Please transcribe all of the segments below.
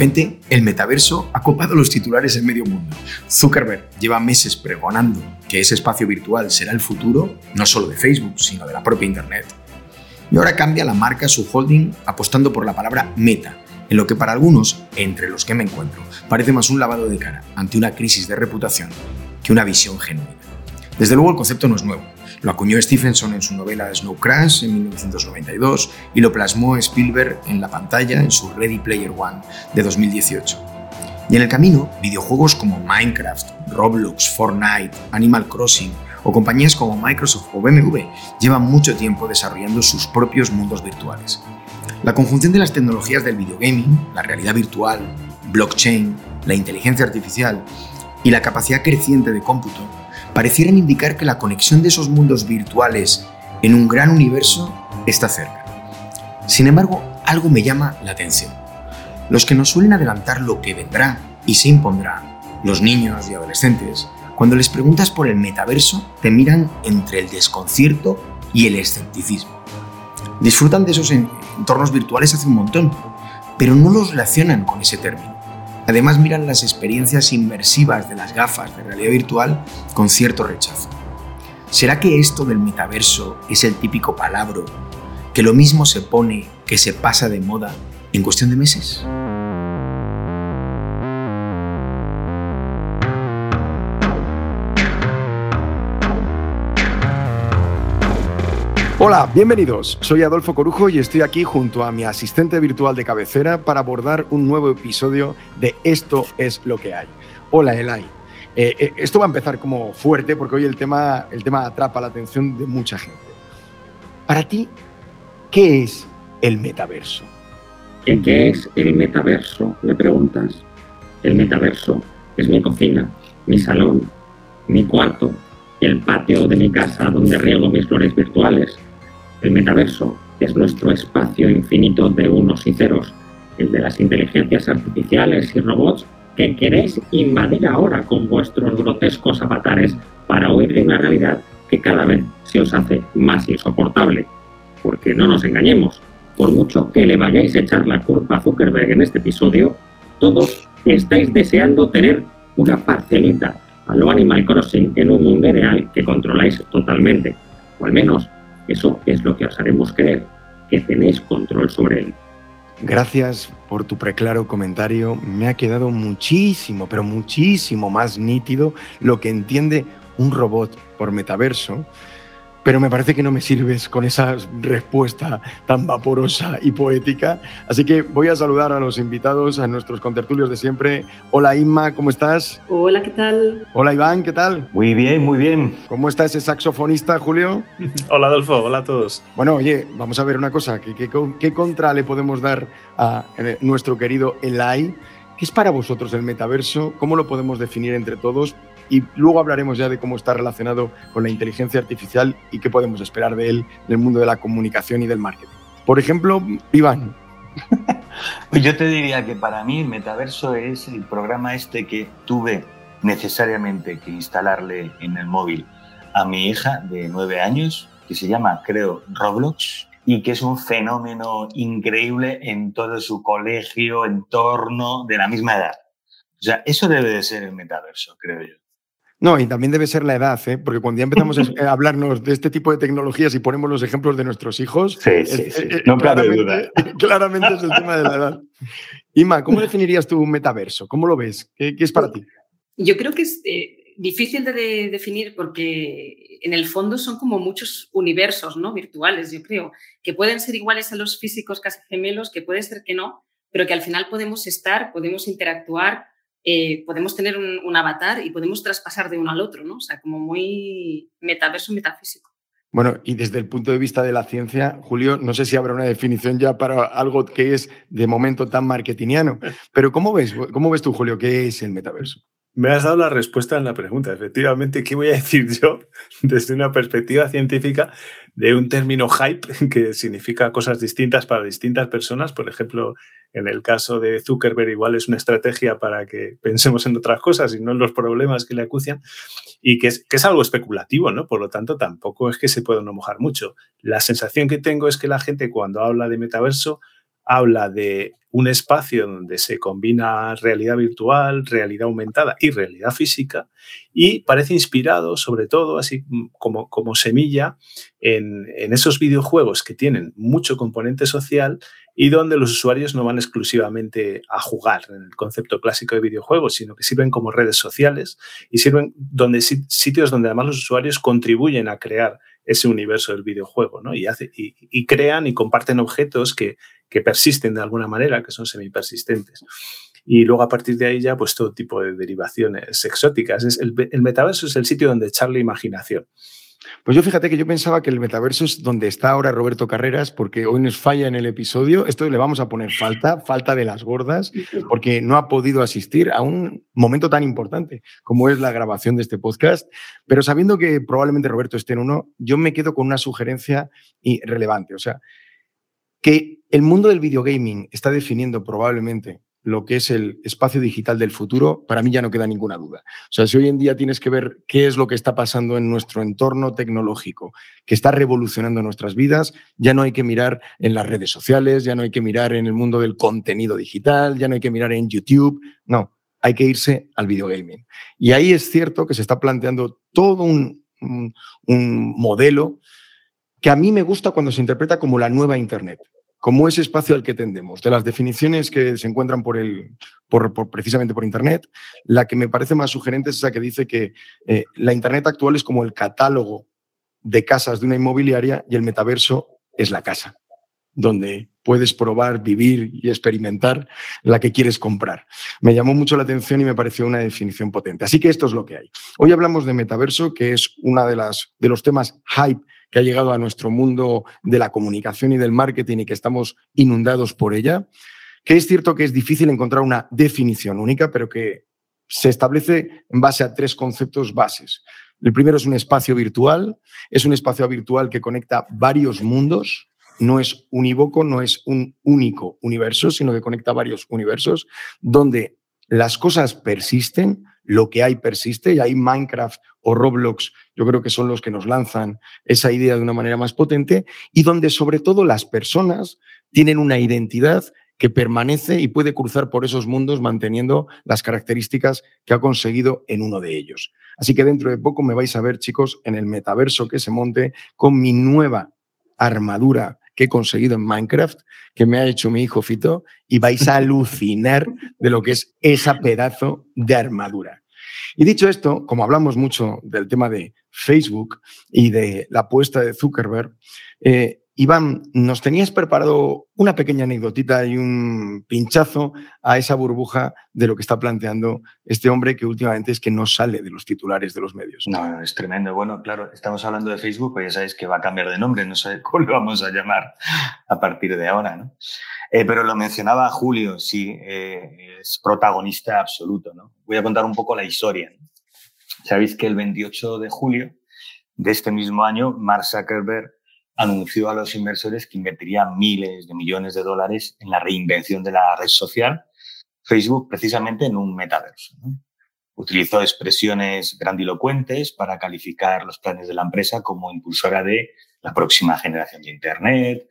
Repente, el metaverso ha copado los titulares en medio mundo. Zuckerberg lleva meses pregonando que ese espacio virtual será el futuro, no solo de Facebook, sino de la propia Internet. Y ahora cambia la marca su holding apostando por la palabra meta, en lo que para algunos, entre los que me encuentro, parece más un lavado de cara ante una crisis de reputación que una visión genuina. Desde luego el concepto no es nuevo. Lo acuñó Stephenson en su novela Snow Crash en 1992 y lo plasmó Spielberg en la pantalla en su Ready Player One de 2018. Y en el camino, videojuegos como Minecraft, Roblox, Fortnite, Animal Crossing o compañías como Microsoft o BMW llevan mucho tiempo desarrollando sus propios mundos virtuales. La conjunción de las tecnologías del videogaming, la realidad virtual, blockchain, la inteligencia artificial y la capacidad creciente de cómputo parecieran indicar que la conexión de esos mundos virtuales en un gran universo está cerca. Sin embargo, algo me llama la atención. Los que nos suelen adelantar lo que vendrá y se impondrá, los niños y adolescentes, cuando les preguntas por el metaverso, te miran entre el desconcierto y el escepticismo. Disfrutan de esos entornos virtuales hace un montón, pero no los relacionan con ese término. Además miran las experiencias inmersivas de las gafas de realidad virtual con cierto rechazo. ¿Será que esto del metaverso es el típico palabra que lo mismo se pone que se pasa de moda en cuestión de meses? Hola, bienvenidos. Soy Adolfo Corujo y estoy aquí junto a mi asistente virtual de cabecera para abordar un nuevo episodio de Esto es lo que hay. Hola, Elay. Eh, eh, esto va a empezar como fuerte porque hoy el tema, el tema atrapa la atención de mucha gente. Para ti, ¿qué es el metaverso? ¿Qué es el metaverso? Me preguntas. El metaverso es mi cocina, mi salón, mi cuarto, el patio de mi casa donde riego mis flores virtuales, el metaverso es nuestro espacio infinito de unos y ceros, el de las inteligencias artificiales y robots que queréis invadir ahora con vuestros grotescos avatares para huir de una realidad que cada vez se os hace más insoportable. Porque no nos engañemos, por mucho que le vayáis a echar la culpa a Zuckerberg en este episodio, todos estáis deseando tener una parcelita a lo Animal Crossing en un mundo real que controláis totalmente, o al menos eso es lo que os haremos creer, que tenéis control sobre él. Gracias por tu preclaro comentario. Me ha quedado muchísimo, pero muchísimo más nítido lo que entiende un robot por metaverso pero me parece que no me sirves con esa respuesta tan vaporosa y poética. Así que voy a saludar a los invitados, a nuestros contertulios de siempre. Hola Inma, ¿cómo estás? Hola, ¿qué tal? Hola Iván, ¿qué tal? Muy bien, muy bien. ¿Cómo está ese saxofonista, Julio? hola Adolfo, hola a todos. Bueno, oye, vamos a ver una cosa. ¿Qué, qué, contra le podemos dar a eh, nuestro querido Elai? ¿Qué es para vosotros el metaverso? ¿Cómo lo podemos definir entre todos? Y luego hablaremos ya de cómo está relacionado con la inteligencia artificial y qué podemos esperar de él en el mundo de la comunicación y del marketing. Por ejemplo, Iván. Pues yo te diría que para mí el metaverso es el programa este que tuve necesariamente que instalarle en el móvil a mi hija de nueve años, que se llama, creo, Roblox, y que es un fenómeno increíble en todo su colegio, entorno, de la misma edad. O sea, eso debe de ser el metaverso, creo yo. No, y también debe ser la edad, ¿eh? porque cuando ya empezamos a hablarnos de este tipo de tecnologías y ponemos los ejemplos de nuestros hijos, sí, sí, sí. no claramente, duda. claramente es el tema de la edad. Ima, ¿cómo definirías tú un metaverso? ¿Cómo lo ves? ¿Qué, es para ti? Yo creo que es eh, difícil de, definir porque en el fondo son como muchos universos ¿no? virtuales, yo creo, que pueden ser iguales a los físicos casi gemelos, que puede ser que no, pero que al final podemos estar, podemos interactuar eh, podemos tener un, avatar y podemos traspasar de uno al otro, ¿no? O sea, como muy metaverso metafísico. Bueno, y desde el punto de vista de la ciencia, Julio, no sé si habrá una definición ya para algo que es de momento tan marketingiano, pero ¿cómo ves, cómo ves tú, Julio, qué es el metaverso? Me has dado la respuesta en la pregunta. Efectivamente, ¿qué voy a decir yo desde una perspectiva científica de un término hype que significa cosas distintas para distintas personas? Por ejemplo, en el caso de Zuckerberg igual es una estrategia para que pensemos en otras cosas y no en los problemas que le acucian y que es, que es algo especulativo, ¿no? Por lo tanto, tampoco es que se pueda no mojar mucho. La sensación que tengo es que la gente cuando habla de metaverso habla de un espacio donde se combina realidad virtual, realidad aumentada y realidad física y parece inspirado sobre todo, así como, como semilla, en, en esos videojuegos que tienen mucho componente social y donde los usuarios no van exclusivamente a jugar en el concepto clásico de videojuegos, sino que sirven como redes sociales y sirven donde, sitios donde además los usuarios contribuyen a crear ese universo del videojuego, ¿no? Y, crean y comparten objetos que, que, persisten de alguna manera, que son semipersistentes. Y luego a partir de ahí ya, pues todo tipo de derivaciones exóticas. Es el, metaverso es el sitio donde echar la imaginación. Pues yo fíjate que yo pensaba que el metaverso es donde está ahora Roberto Carreras, porque hoy nos falla en el episodio. Esto le vamos a poner falta, falta de las gordas, porque no ha podido asistir a un momento tan importante como es la grabación de este podcast. Pero sabiendo que probablemente Roberto esté en uno, yo me quedo con una sugerencia relevante. O sea, que el mundo del videogaming está definiendo probablemente lo que es el espacio digital del futuro, para mí ya no queda ninguna duda. O sea, si hoy en día tienes que ver qué es lo que está pasando en nuestro entorno tecnológico, que está revolucionando nuestras vidas, ya no hay que mirar en las redes sociales, ya no hay que mirar en el mundo del contenido digital, ya no hay que mirar en YouTube, no, hay que irse al videogaming. Y ahí es cierto que se está planteando todo un, un modelo que a mí me gusta cuando se interpreta como la nueva Internet como ese espacio al que tendemos. De las definiciones que se encuentran por el, por, precisamente por Internet, la que me parece más sugerente es esa que dice que eh, la Internet actual es como el catálogo de casas de una inmobiliaria y el metaverso es la casa, donde puedes probar, vivir y experimentar la que quieres comprar. Me llamó mucho la atención y me pareció una definición potente. Así que esto es lo que hay. Hoy hablamos de metaverso, que es uno de, las, de los temas hype que ha llegado a nuestro mundo de la comunicación y del marketing y que estamos inundados por ella, que es cierto que es difícil encontrar una definición única, pero que se establece en base a tres conceptos bases. El primero es un espacio virtual, es un espacio virtual que conecta varios mundos, no es unívoco, no es un único universo, sino que conecta varios universos, donde las cosas persisten, lo que hay persiste, y ahí Minecraft o Roblox yo creo que son los que nos lanzan esa idea de una manera más potente, y donde sobre todo las personas tienen una identidad que permanece y puede cruzar por esos mundos manteniendo las características que ha conseguido en uno de ellos. Así que dentro de poco me vais a ver, chicos, en el metaverso que se monte con mi nueva armadura que he conseguido en Minecraft, que me ha hecho mi hijo Fito, y vais a alucinar de lo que es esa pedazo de armadura. Y dicho esto, como hablamos mucho del tema de Facebook y de la apuesta de Zuckerberg, eh, Iván, nos tenías preparado una pequeña anécdotita y un pinchazo a esa burbuja de lo que está planteando este hombre que últimamente es que no sale de los titulares de los medios. No, es tremendo. Bueno, claro, estamos hablando de Facebook, pues ya sabéis que va a cambiar de nombre, no sé cómo lo vamos a llamar a partir de ahora, ¿no? Eh, pero lo mencionaba Julio, sí, eh, es protagonista absoluto, ¿no? Voy a contar un poco la historia. Sabéis que el 28 de julio de este mismo año, Mark Zuckerberg anunció a los inversores que invertiría miles de millones de dólares en la reinvención de la red social, Facebook precisamente en un metaverso. Utilizó expresiones grandilocuentes para calificar los planes de la empresa como impulsora de la próxima generación de Internet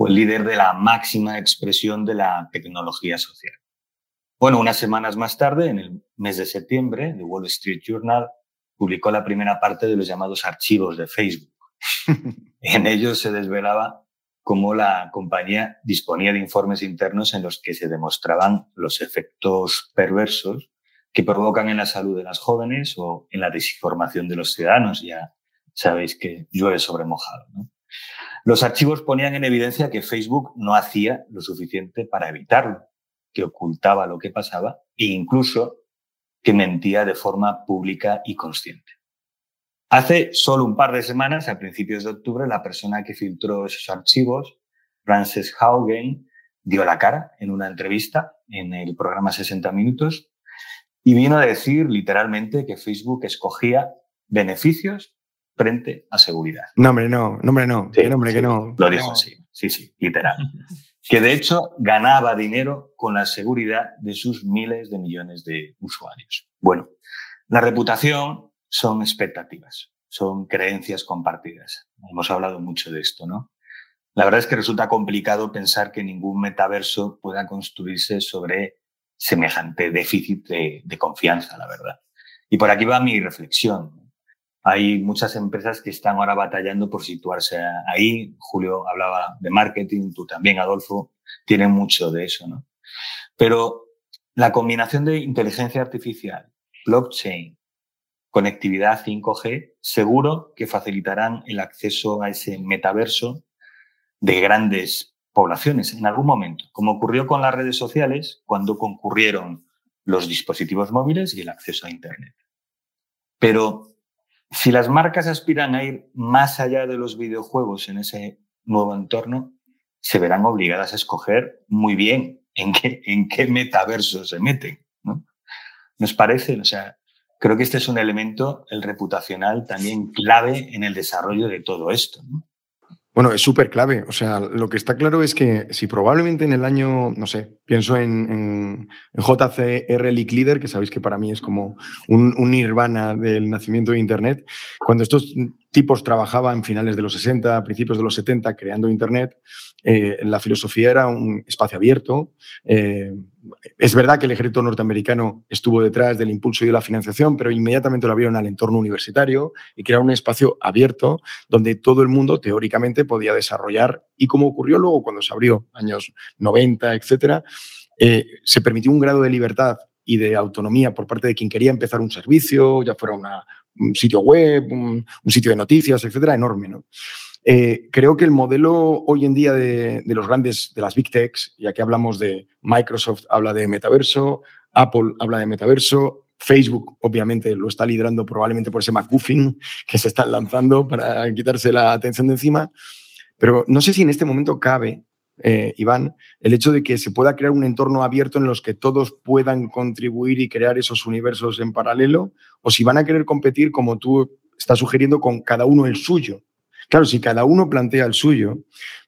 o el líder de la máxima expresión de la tecnología social. Bueno, unas semanas más tarde, en el mes de septiembre, The Wall Street Journal publicó la primera parte de los llamados archivos de Facebook en ellos se desvelaba cómo la compañía disponía de informes internos en los que se demostraban los efectos perversos que provocan en la salud de las jóvenes o en la desinformación de los ciudadanos. Ya sabéis que llueve sobre mojado. Los archivos ponían en evidencia que Facebook no hacía lo suficiente para evitarlo, que ocultaba lo que pasaba e incluso que mentía de forma pública y consciente. Hace solo un par de semanas, a principios de octubre, la persona que filtró esos archivos, Frances Haugen, dio la cara en una entrevista en el programa 60 Minutos y vino a decir literalmente que Facebook escogía beneficios frente a seguridad. No, hombre, no, no, hombre, no. Sí, nombre que no. Lo dijo así, sí, sí, literal. que de hecho ganaba dinero con la seguridad de sus miles de millones de usuarios. Bueno, la reputación son expectativas, son creencias compartidas. Hemos hablado mucho de esto, ¿no? la verdad es que resulta complicado pensar que ningún metaverso pueda construirse sobre semejante déficit de, de confianza, la verdad. Y por aquí va mi reflexión. Hay muchas empresas que están ahora batallando por situarse ahí. Julio hablaba de marketing, tú también, Adolfo, tienen mucho de eso, ¿no? Pero la combinación de inteligencia artificial, blockchain, conectividad 5G, seguro que facilitarán el acceso a ese metaverso de grandes poblaciones en algún momento, como ocurrió con las redes sociales cuando concurrieron los dispositivos móviles y el acceso a Internet. Pero si las marcas aspiran a ir más allá de los videojuegos en ese nuevo entorno, se verán obligadas a escoger muy bien en qué, en qué metaverso se meten. ¿no? ¿Nos parece? O sea, creo que este es un elemento, el reputacional, también clave en el desarrollo de todo esto. ¿no? Bueno, es súper clave. O sea, lo que está claro es que si probablemente en el año, no sé, pienso en, JCR League Leader, que sabéis que para mí es como un, nirvana del nacimiento de Internet, cuando estos tipos trabajaban finales de los 60, principios de los 70, creando Internet, eh, la filosofía era un espacio abierto. Eh, es verdad que el ejército norteamericano estuvo detrás del impulso y de la financiación, pero inmediatamente lo abrieron al entorno universitario y crearon un espacio abierto donde todo el mundo teóricamente podía desarrollar y como ocurrió luego cuando se abrió, años 90, etcétera, eh, se permitió un grado de libertad y de autonomía por parte de quien quería empezar un servicio, ya fuera un sitio web, un, un, sitio de noticias, etcétera, enorme. ¿no? Eh, creo que el modelo hoy en día de, de, los grandes, de las big techs, ya que hablamos de Microsoft, habla de metaverso, Apple habla de metaverso, Facebook obviamente lo está liderando probablemente por ese McGuffin que se están lanzando para quitarse la atención de encima, pero no sé si en este momento cabe eh, Iván, el hecho de que se pueda crear un entorno abierto en los que todos puedan contribuir y crear esos universos en paralelo, o si van a querer competir como tú estás sugiriendo con cada uno el suyo. Claro, si cada uno plantea el suyo,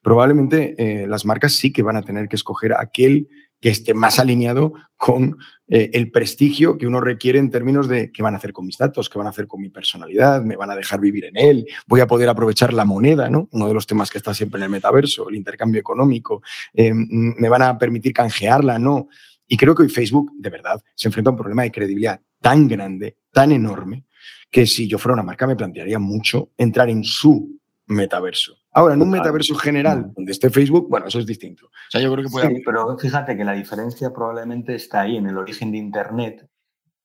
probablemente eh, las marcas sí que van a tener que escoger aquel que esté más alineado con eh, el prestigio que uno requiere en términos de qué van a hacer con mis datos, qué van a hacer con mi personalidad, me van a dejar vivir en él, voy a poder aprovechar la moneda, ¿no? Uno de los temas que está siempre en el metaverso, el intercambio económico, eh, me van a permitir canjearla, ¿no? Y creo que hoy Facebook, de verdad, se enfrenta a un problema de credibilidad tan grande, tan enorme, que si yo fuera una marca me plantearía mucho entrar en su metaverso. Ahora, en un metaverso general donde esté Facebook, bueno, eso es distinto. O sea, yo creo que puede... Sí, pero fíjate que la diferencia probablemente está ahí en el origen de Internet.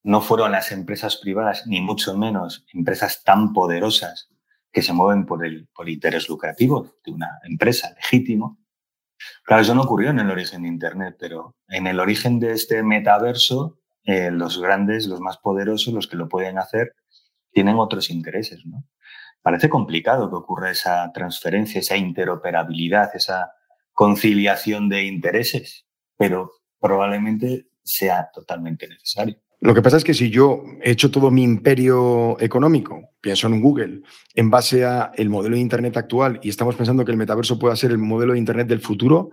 No fueron las empresas privadas, ni mucho menos empresas tan poderosas que se mueven por el por interés lucrativo de una empresa legítimo. Claro, eso no ocurrió en el origen de Internet, pero en el origen de este metaverso, eh, los grandes, los más poderosos, los que lo pueden hacer, tienen otros intereses, ¿no? Parece complicado que ocurra esa transferencia, esa interoperabilidad, esa conciliación de intereses, pero probablemente sea totalmente necesario. Lo que pasa es que si yo he hecho todo mi imperio económico, pienso en Google, en base a el modelo de Internet actual y estamos pensando que el metaverso pueda ser el modelo de Internet del futuro,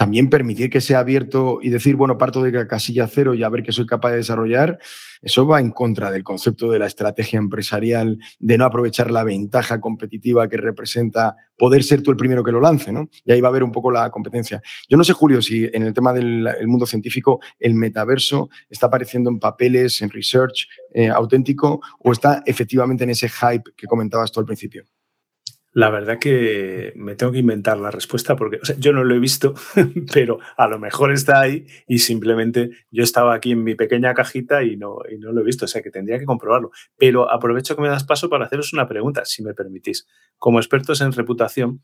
también permitir que sea abierto y decir, bueno, parto de casilla cero y a ver qué soy capaz de desarrollar, eso va en contra del concepto de la estrategia empresarial, de no aprovechar la ventaja competitiva que representa poder ser tú el primero que lo lance, ¿no? Y ahí va a haber un poco la competencia. Yo no sé, Julio, si en el tema del mundo científico el metaverso está apareciendo en papeles, en research eh, auténtico o está efectivamente en ese hype que comentabas tú al principio. La verdad que me tengo que inventar la respuesta porque yo no lo he visto, pero a lo mejor está ahí y simplemente yo estaba aquí en mi pequeña cajita y no, y no lo he visto, o sea que tendría que comprobarlo. Pero aprovecho que me das paso para haceros una pregunta, si me permitís. Como expertos en reputación,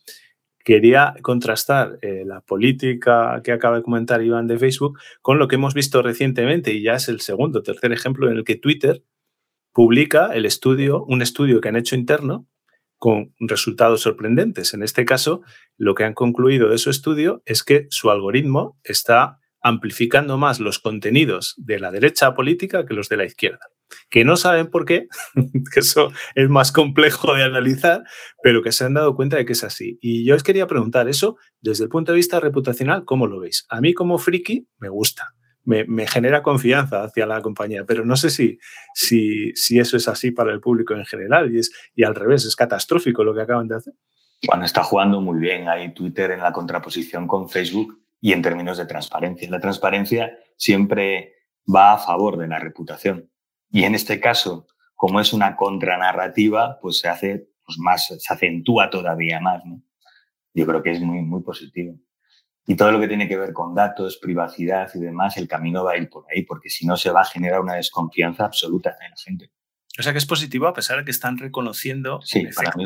quería contrastar eh, la política que acaba de comentar Iván de Facebook con lo que hemos visto recientemente y ya es el segundo, tercer ejemplo en el que Twitter publica el estudio, un estudio que han hecho interno con resultados sorprendentes. En este caso, lo que han concluido de su estudio es que su algoritmo está amplificando más los contenidos de la derecha política que los de la izquierda. Que no saben por qué, que eso es más complejo de analizar, pero que se han dado cuenta de que es así. Y yo os quería preguntar eso desde el punto de vista reputacional, ¿cómo lo veis? A mí como friki me gusta me, genera confianza hacia la compañía, pero no sé si, si, si, eso es así para el público en general y, es, y al revés, es catastrófico lo que acaban de hacer. Bueno, está jugando muy bien ahí Twitter en la contraposición con Facebook y en términos de transparencia. La transparencia siempre va a favor de la reputación. Y en este caso, como es una contranarrativa, pues se hace pues más, se acentúa todavía más. ¿no? Yo creo que es muy, muy positivo. Y todo lo que tiene que ver con datos, privacidad y demás, el camino va a ir por ahí, porque si no se va a generar una desconfianza absoluta en la gente. O sea que es positivo a pesar de que están reconociendo sí, efecto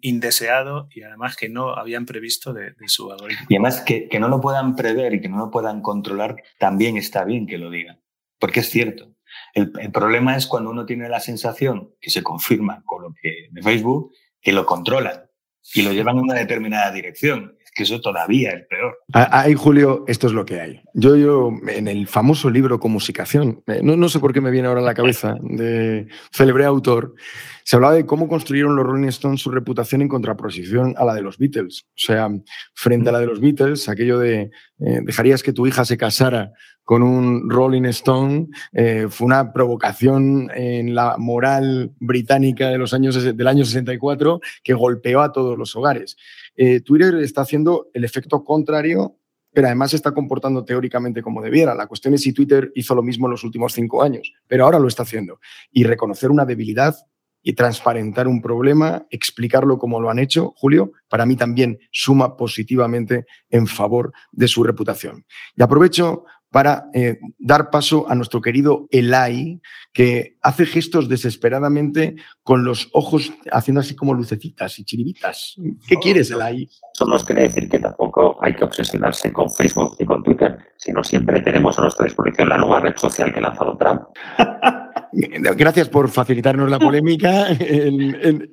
indeseado y además que no habían previsto de, su algoritmo. Y además que, que, no lo puedan prever y que no lo puedan controlar, también está bien que lo digan, porque es cierto. El, el problema es cuando uno tiene la sensación, que se confirma con lo que de Facebook, que lo controlan y lo llevan en una determinada dirección que eso todavía es peor. Ahí, Julio, esto es lo que hay. Yo, yo en el famoso libro Comunicación, eh, no, no sé por qué me viene ahora a la cabeza, de célebre autor, se hablaba de cómo construyeron los Rolling Stones su reputación en contraposición a la de los Beatles. O sea, frente a la de los Beatles, aquello de eh, dejarías que tu hija se casara con un Rolling Stone eh, fue una provocación en la moral británica de los años, del año 64 que golpeó a todos los hogares. Eh, Twitter está haciendo el efecto contrario, pero además se está comportando teóricamente como debiera. La cuestión es si Twitter hizo lo mismo en los últimos cinco años, pero ahora lo está haciendo. Y reconocer una debilidad y transparentar un problema, explicarlo como lo han hecho, Julio, para mí también suma positivamente en favor de su reputación. Y aprovecho para eh, dar paso a nuestro querido Elai, que hace gestos desesperadamente con los ojos haciendo así como lucecitas y chiribitas. ¿Qué quieres, Elai? Eso nos quiere decir que tampoco hay que obsesionarse con Facebook y con Twitter, sino siempre tenemos a nuestra disposición la nueva red social que ha lanzado Trump. Gracias por facilitarnos la polémica. Sí,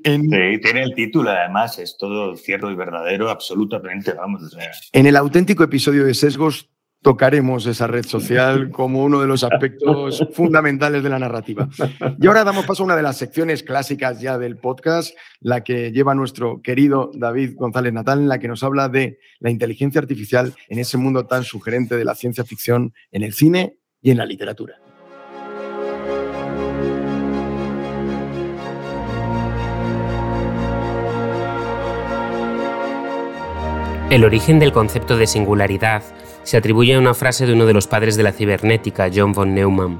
tiene el título, además, es todo cierto y verdadero, absolutamente, vamos. En el auténtico episodio de Sesgos tocaremos esa red social como uno de los aspectos fundamentales de la narrativa. Y ahora damos paso a una de las secciones clásicas ya del podcast, la que lleva nuestro querido David González Natal, en la que nos habla de la inteligencia artificial en ese mundo tan sugerente de la ciencia ficción en el cine y en la literatura. El origen del concepto de singularidad se atribuye a una frase de uno de los padres de la cibernética, John von Neumann.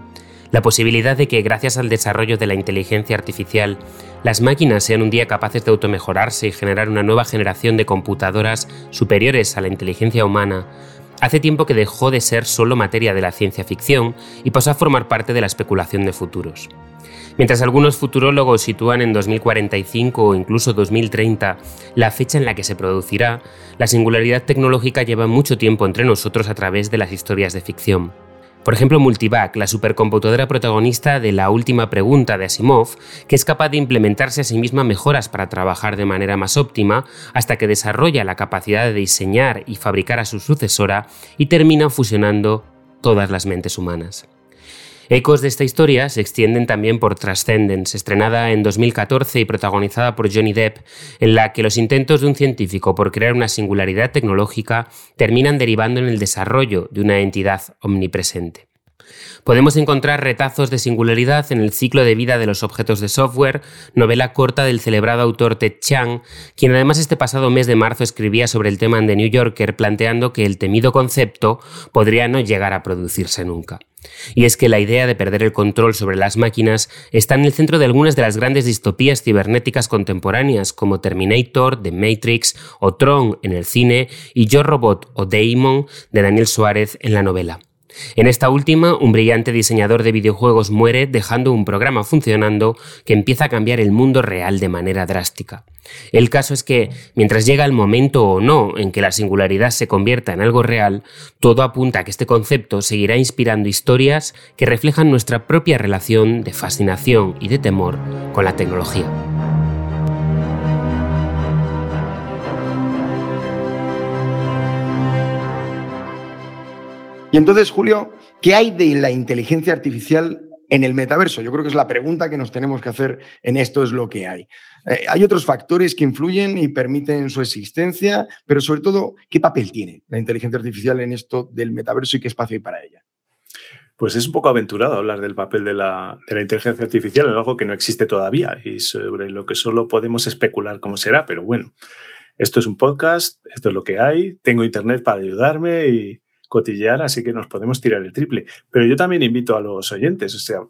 La posibilidad de que, gracias al desarrollo de la inteligencia artificial, las máquinas sean un día capaces de automejorarse y generar una nueva generación de computadoras superiores a la inteligencia humana, hace tiempo que dejó de ser solo materia de la ciencia ficción y pasó a formar parte de la especulación de futuros. Mientras algunos futurólogos sitúan en 2045 o incluso 2030 la fecha en la que se producirá, la singularidad tecnológica lleva mucho tiempo entre nosotros a través de las historias de ficción. Por ejemplo, Multivac, la supercomputadora protagonista de la última pregunta de Asimov, que es capaz de implementarse a sí misma mejoras para trabajar de manera más óptima, hasta que desarrolla la capacidad de diseñar y fabricar a su sucesora y termina fusionando todas las mentes humanas. Ecos de esta historia se extienden también por Transcendence, estrenada en 2014 y protagonizada por Johnny Depp, en la que los intentos de un científico por crear una singularidad tecnológica terminan derivando en el desarrollo de una entidad omnipresente. Podemos encontrar retazos de singularidad en el ciclo de vida de los objetos de software, novela corta del celebrado autor Ted Chiang, quien además este pasado mes de marzo escribía sobre el tema en The New Yorker planteando que el temido concepto podría no llegar a producirse nunca. Y es que la idea de perder el control sobre las máquinas está en el centro de algunas de las grandes distopías cibernéticas contemporáneas, como Terminator, The Matrix o Tron en el cine y Yo Robot o Daemon de Daniel Suárez en la novela. En esta última, un brillante diseñador de videojuegos muere dejando un programa funcionando que empieza a cambiar el mundo real de manera drástica. El caso es que, mientras llega el momento o no en que la singularidad se convierta en algo real, todo apunta a que este concepto seguirá inspirando historias que reflejan nuestra propia relación de fascinación y de temor con la tecnología. Y entonces, Julio, ¿qué hay de la inteligencia artificial en el metaverso? Yo creo que es la pregunta que nos tenemos que hacer en esto es lo que hay. Eh, hay otros factores que influyen y permiten su existencia, pero sobre todo, ¿qué papel tiene la inteligencia artificial en esto del metaverso y qué espacio hay para ella? pues es un poco aventurado hablar del papel de la, de la, inteligencia artificial en algo que no existe todavía y sobre lo que solo podemos especular cómo será, pero bueno, esto es un podcast, esto es lo que hay, tengo internet para ayudarme y cotillear, así que nos podemos tirar el triple. Pero yo también invito a los oyentes, o sea,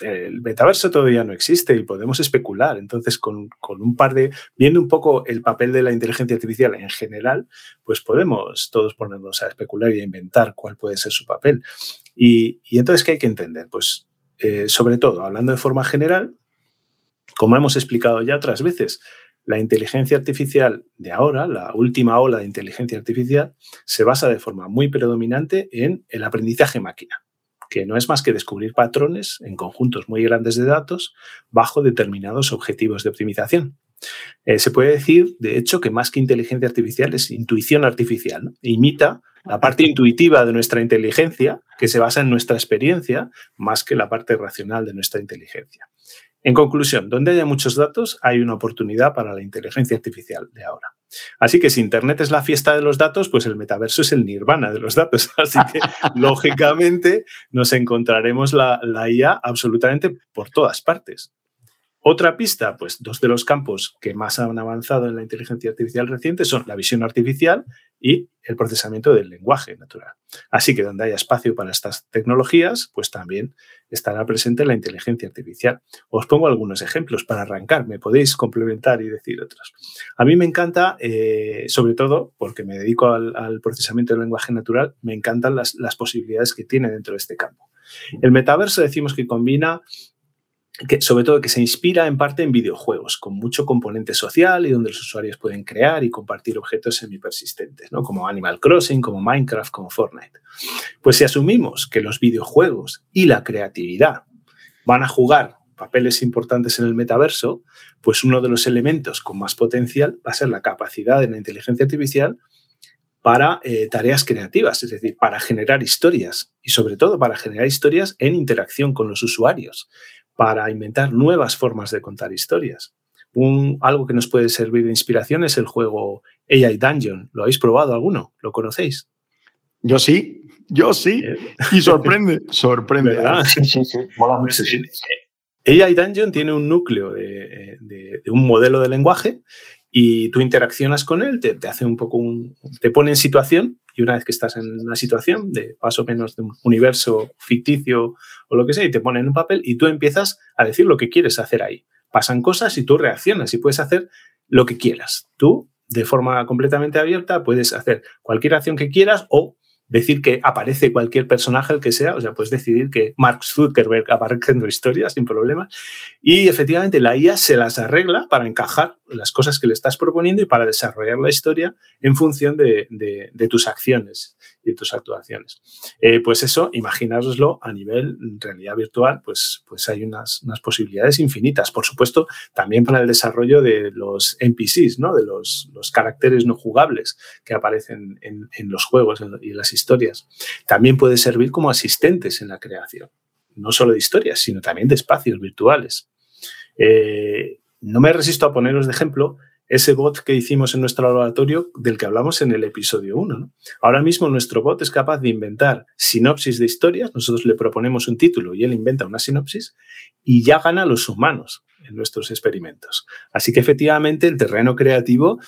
el metaverso todavía no existe y podemos especular. Entonces, con, un par de, viendo un poco el papel de la inteligencia artificial en general, pues podemos todos ponernos a especular y a inventar cuál puede ser su papel. Y, entonces, ¿qué hay que entender? Pues, eh, sobre todo, hablando de forma general, como hemos explicado ya otras veces, la inteligencia artificial de ahora, la última ola de inteligencia artificial, se basa de forma muy predominante en el aprendizaje máquina que no es más que descubrir patrones en conjuntos muy grandes de datos bajo determinados objetivos de optimización. Eh, se puede decir, de hecho, que más que inteligencia artificial es intuición artificial. Imita la parte intuitiva de nuestra inteligencia, que se basa en nuestra experiencia, más que la parte racional de nuestra inteligencia. En conclusión, donde haya muchos datos, hay una oportunidad para la inteligencia artificial de ahora. Así que si Internet es la fiesta de los datos, pues el metaverso es el nirvana de los datos. Así que, lógicamente, nos encontraremos la, la IA absolutamente por todas partes. Otra pista, pues dos de los campos que más han avanzado en la inteligencia artificial reciente son la visión artificial y el procesamiento del lenguaje natural. Así que donde haya espacio para estas tecnologías, pues también estará presente la inteligencia artificial. Os pongo algunos ejemplos para arrancar, me podéis complementar y decir otros. A mí me encanta, eh, sobre todo porque me dedico al, procesamiento del lenguaje natural, me encantan las, las posibilidades que tiene dentro de este campo. El metaverso decimos que combina que, sobre todo que se inspira en parte en videojuegos, con mucho componente social y donde los usuarios pueden crear y compartir objetos semipersistentes, ¿no? como Animal Crossing, como Minecraft, como Fortnite. Pues si asumimos que los videojuegos y la creatividad van a jugar papeles importantes en el metaverso, pues uno de los elementos con más potencial va a ser la capacidad de la inteligencia artificial para eh, tareas creativas, es decir, para generar historias y sobre todo para generar historias en interacción con los usuarios para inventar nuevas formas de contar historias. Un, algo que nos puede servir de inspiración es el juego AI Dungeon. ¿Lo habéis probado alguno? ¿Lo conocéis? Yo sí, yo sí. Eh. Y sorprende, sorprende. Sí, sí, sí. Mola mucho. AI Dungeon tiene un núcleo de, un modelo de lenguaje y tú interaccionas con él, te, hace un poco un, te pone en situación y una vez que estás en una situación de más o menos de un universo ficticio o lo que sea, y te ponen un papel y tú empiezas a decir lo que quieres hacer ahí. Pasan cosas y tú reaccionas y puedes hacer lo que quieras. Tú, de forma completamente abierta, puedes hacer cualquier acción que quieras o decir que aparece cualquier personaje, el que sea, o sea, puedes decidir que Mark Zuckerberg aparezca en tu historia sin problema. Y efectivamente la IA se las arregla para encajar las cosas que le estás proponiendo y para desarrollar la historia en función de, tus acciones y tus actuaciones. Eh, pues eso, imaginároslo a nivel realidad virtual, pues, pues hay unas, posibilidades infinitas. Por supuesto, también para el desarrollo de los NPCs, ¿no? de los, caracteres no jugables que aparecen en, los juegos y las historias. También puede servir como asistentes en la creación, no solo de historias, sino también de espacios virtuales. Eh, no me resisto a poneros de ejemplo ese bot que hicimos en nuestro laboratorio del que hablamos en el episodio 1. Ahora mismo nuestro bot es capaz de inventar sinopsis de historias, nosotros le proponemos un título y él inventa una sinopsis y ya gana a los humanos en nuestros experimentos. Así que efectivamente el terreno creativo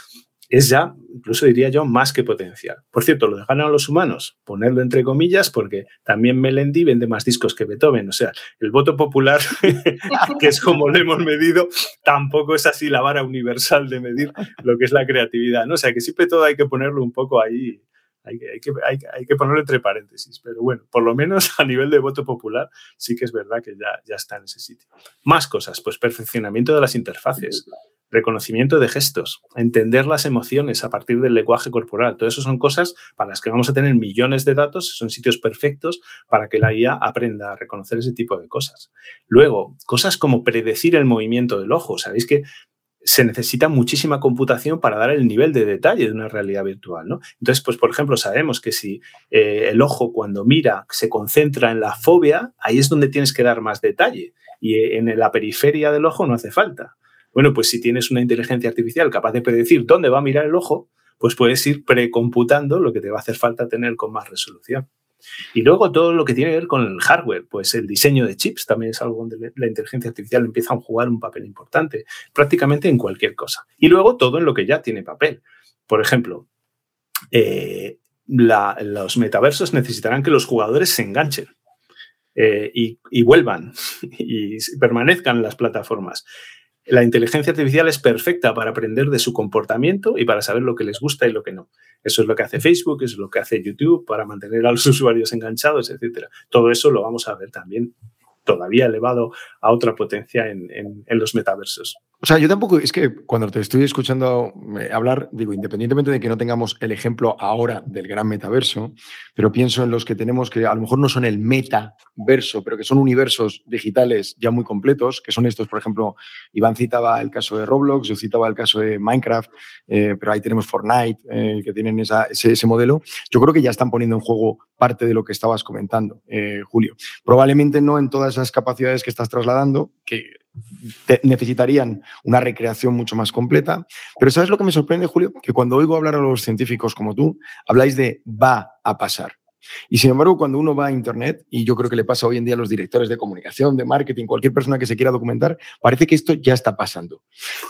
es ya, incluso diría yo, más que potencial. Por cierto, lo de ganar a los humanos, ponerlo entre comillas, porque también Melendi vende más discos que Beethoven. O sea, el voto popular, que es como lo hemos medido, tampoco es así la vara universal de medir lo que es la creatividad. ¿no? O sea, que siempre todo hay que ponerlo un poco ahí. Hay que, hay, hay que, ponerlo entre paréntesis, pero bueno, por lo menos a nivel de voto popular sí que es verdad que ya, ya está en ese sitio. Más cosas, pues perfeccionamiento de las interfaces reconocimiento de gestos, entender las emociones a partir del lenguaje corporal. Todo eso son cosas para las que vamos a tener millones de datos, son sitios perfectos para que la IA aprenda a reconocer ese tipo de cosas. Luego, cosas como predecir el movimiento del ojo. Sabéis que se necesita muchísima computación para dar el nivel de detalle de una realidad virtual. ¿no? Entonces, pues, por ejemplo, sabemos que si eh, el ojo cuando mira se concentra en la fobia, ahí es donde tienes que dar más detalle. Y en la periferia del ojo no hace falta. Bueno, pues si tienes una inteligencia artificial capaz de predecir dónde va a mirar el ojo, pues puedes ir precomputando lo que te va a hacer falta tener con más resolución. Y luego todo lo que tiene que ver con el hardware, pues el diseño de chips también es algo donde la inteligencia artificial empieza a jugar un papel importante, prácticamente en cualquier cosa. Y luego todo en lo que ya tiene papel. Por ejemplo, eh, los metaversos necesitarán que los jugadores se enganchen. Eh, y, vuelvan y permanezcan en las plataformas. La inteligencia artificial es perfecta para aprender de su comportamiento y para saber lo que les gusta y lo que no. Eso es lo que hace Facebook, eso es lo que hace YouTube para mantener a los usuarios enganchados, etc. Todo eso lo vamos a ver también todavía elevado a otra potencia en los metaversos. O sea, yo tampoco, es que cuando te estoy escuchando eh, hablar, digo, independientemente de que no tengamos el ejemplo ahora del gran metaverso, pero pienso en los que tenemos que a lo mejor no son el metaverso, pero que son universos digitales ya muy completos, que son estos, por ejemplo, Iván citaba el caso de Roblox, yo citaba el caso de Minecraft, eh, pero ahí tenemos Fortnite, eh, que tienen ese, ese, modelo. Yo creo que ya están poniendo en juego parte de lo que estabas comentando, Julio. Probablemente no en todas esas capacidades que estás trasladando, que necesitarían una recreación mucho más completa. Pero ¿sabes lo que me sorprende, Julio? Que cuando oigo hablar a los científicos como tú, habláis de va a pasar. Y sin embargo, cuando uno va a Internet, y yo creo que le pasa hoy en día a los directores de comunicación, de marketing, cualquier persona que se quiera documentar, parece que esto ya está pasando.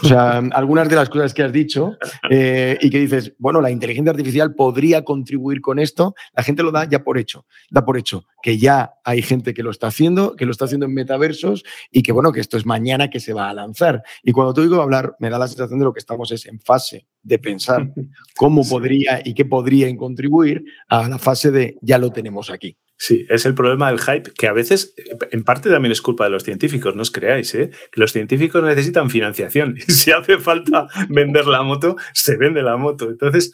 O sea, algunas de las cosas que has dicho eh, y que dices, bueno, la inteligencia artificial podría contribuir con esto, la gente lo da ya por hecho. Da por hecho que ya hay gente que lo está haciendo, que lo está haciendo en metaversos y que, bueno, que esto es mañana que se va a lanzar. Y cuando te oigo hablar, me da la sensación de lo que estamos es en fase de pensar cómo podría y qué podrían contribuir a la fase de ya lo tenemos aquí. Sí, es el problema del hype, que a veces, en parte también es culpa de los científicos, no os creáis, ¿eh? que los científicos necesitan financiación si hace falta vender la moto, se vende la moto. Entonces,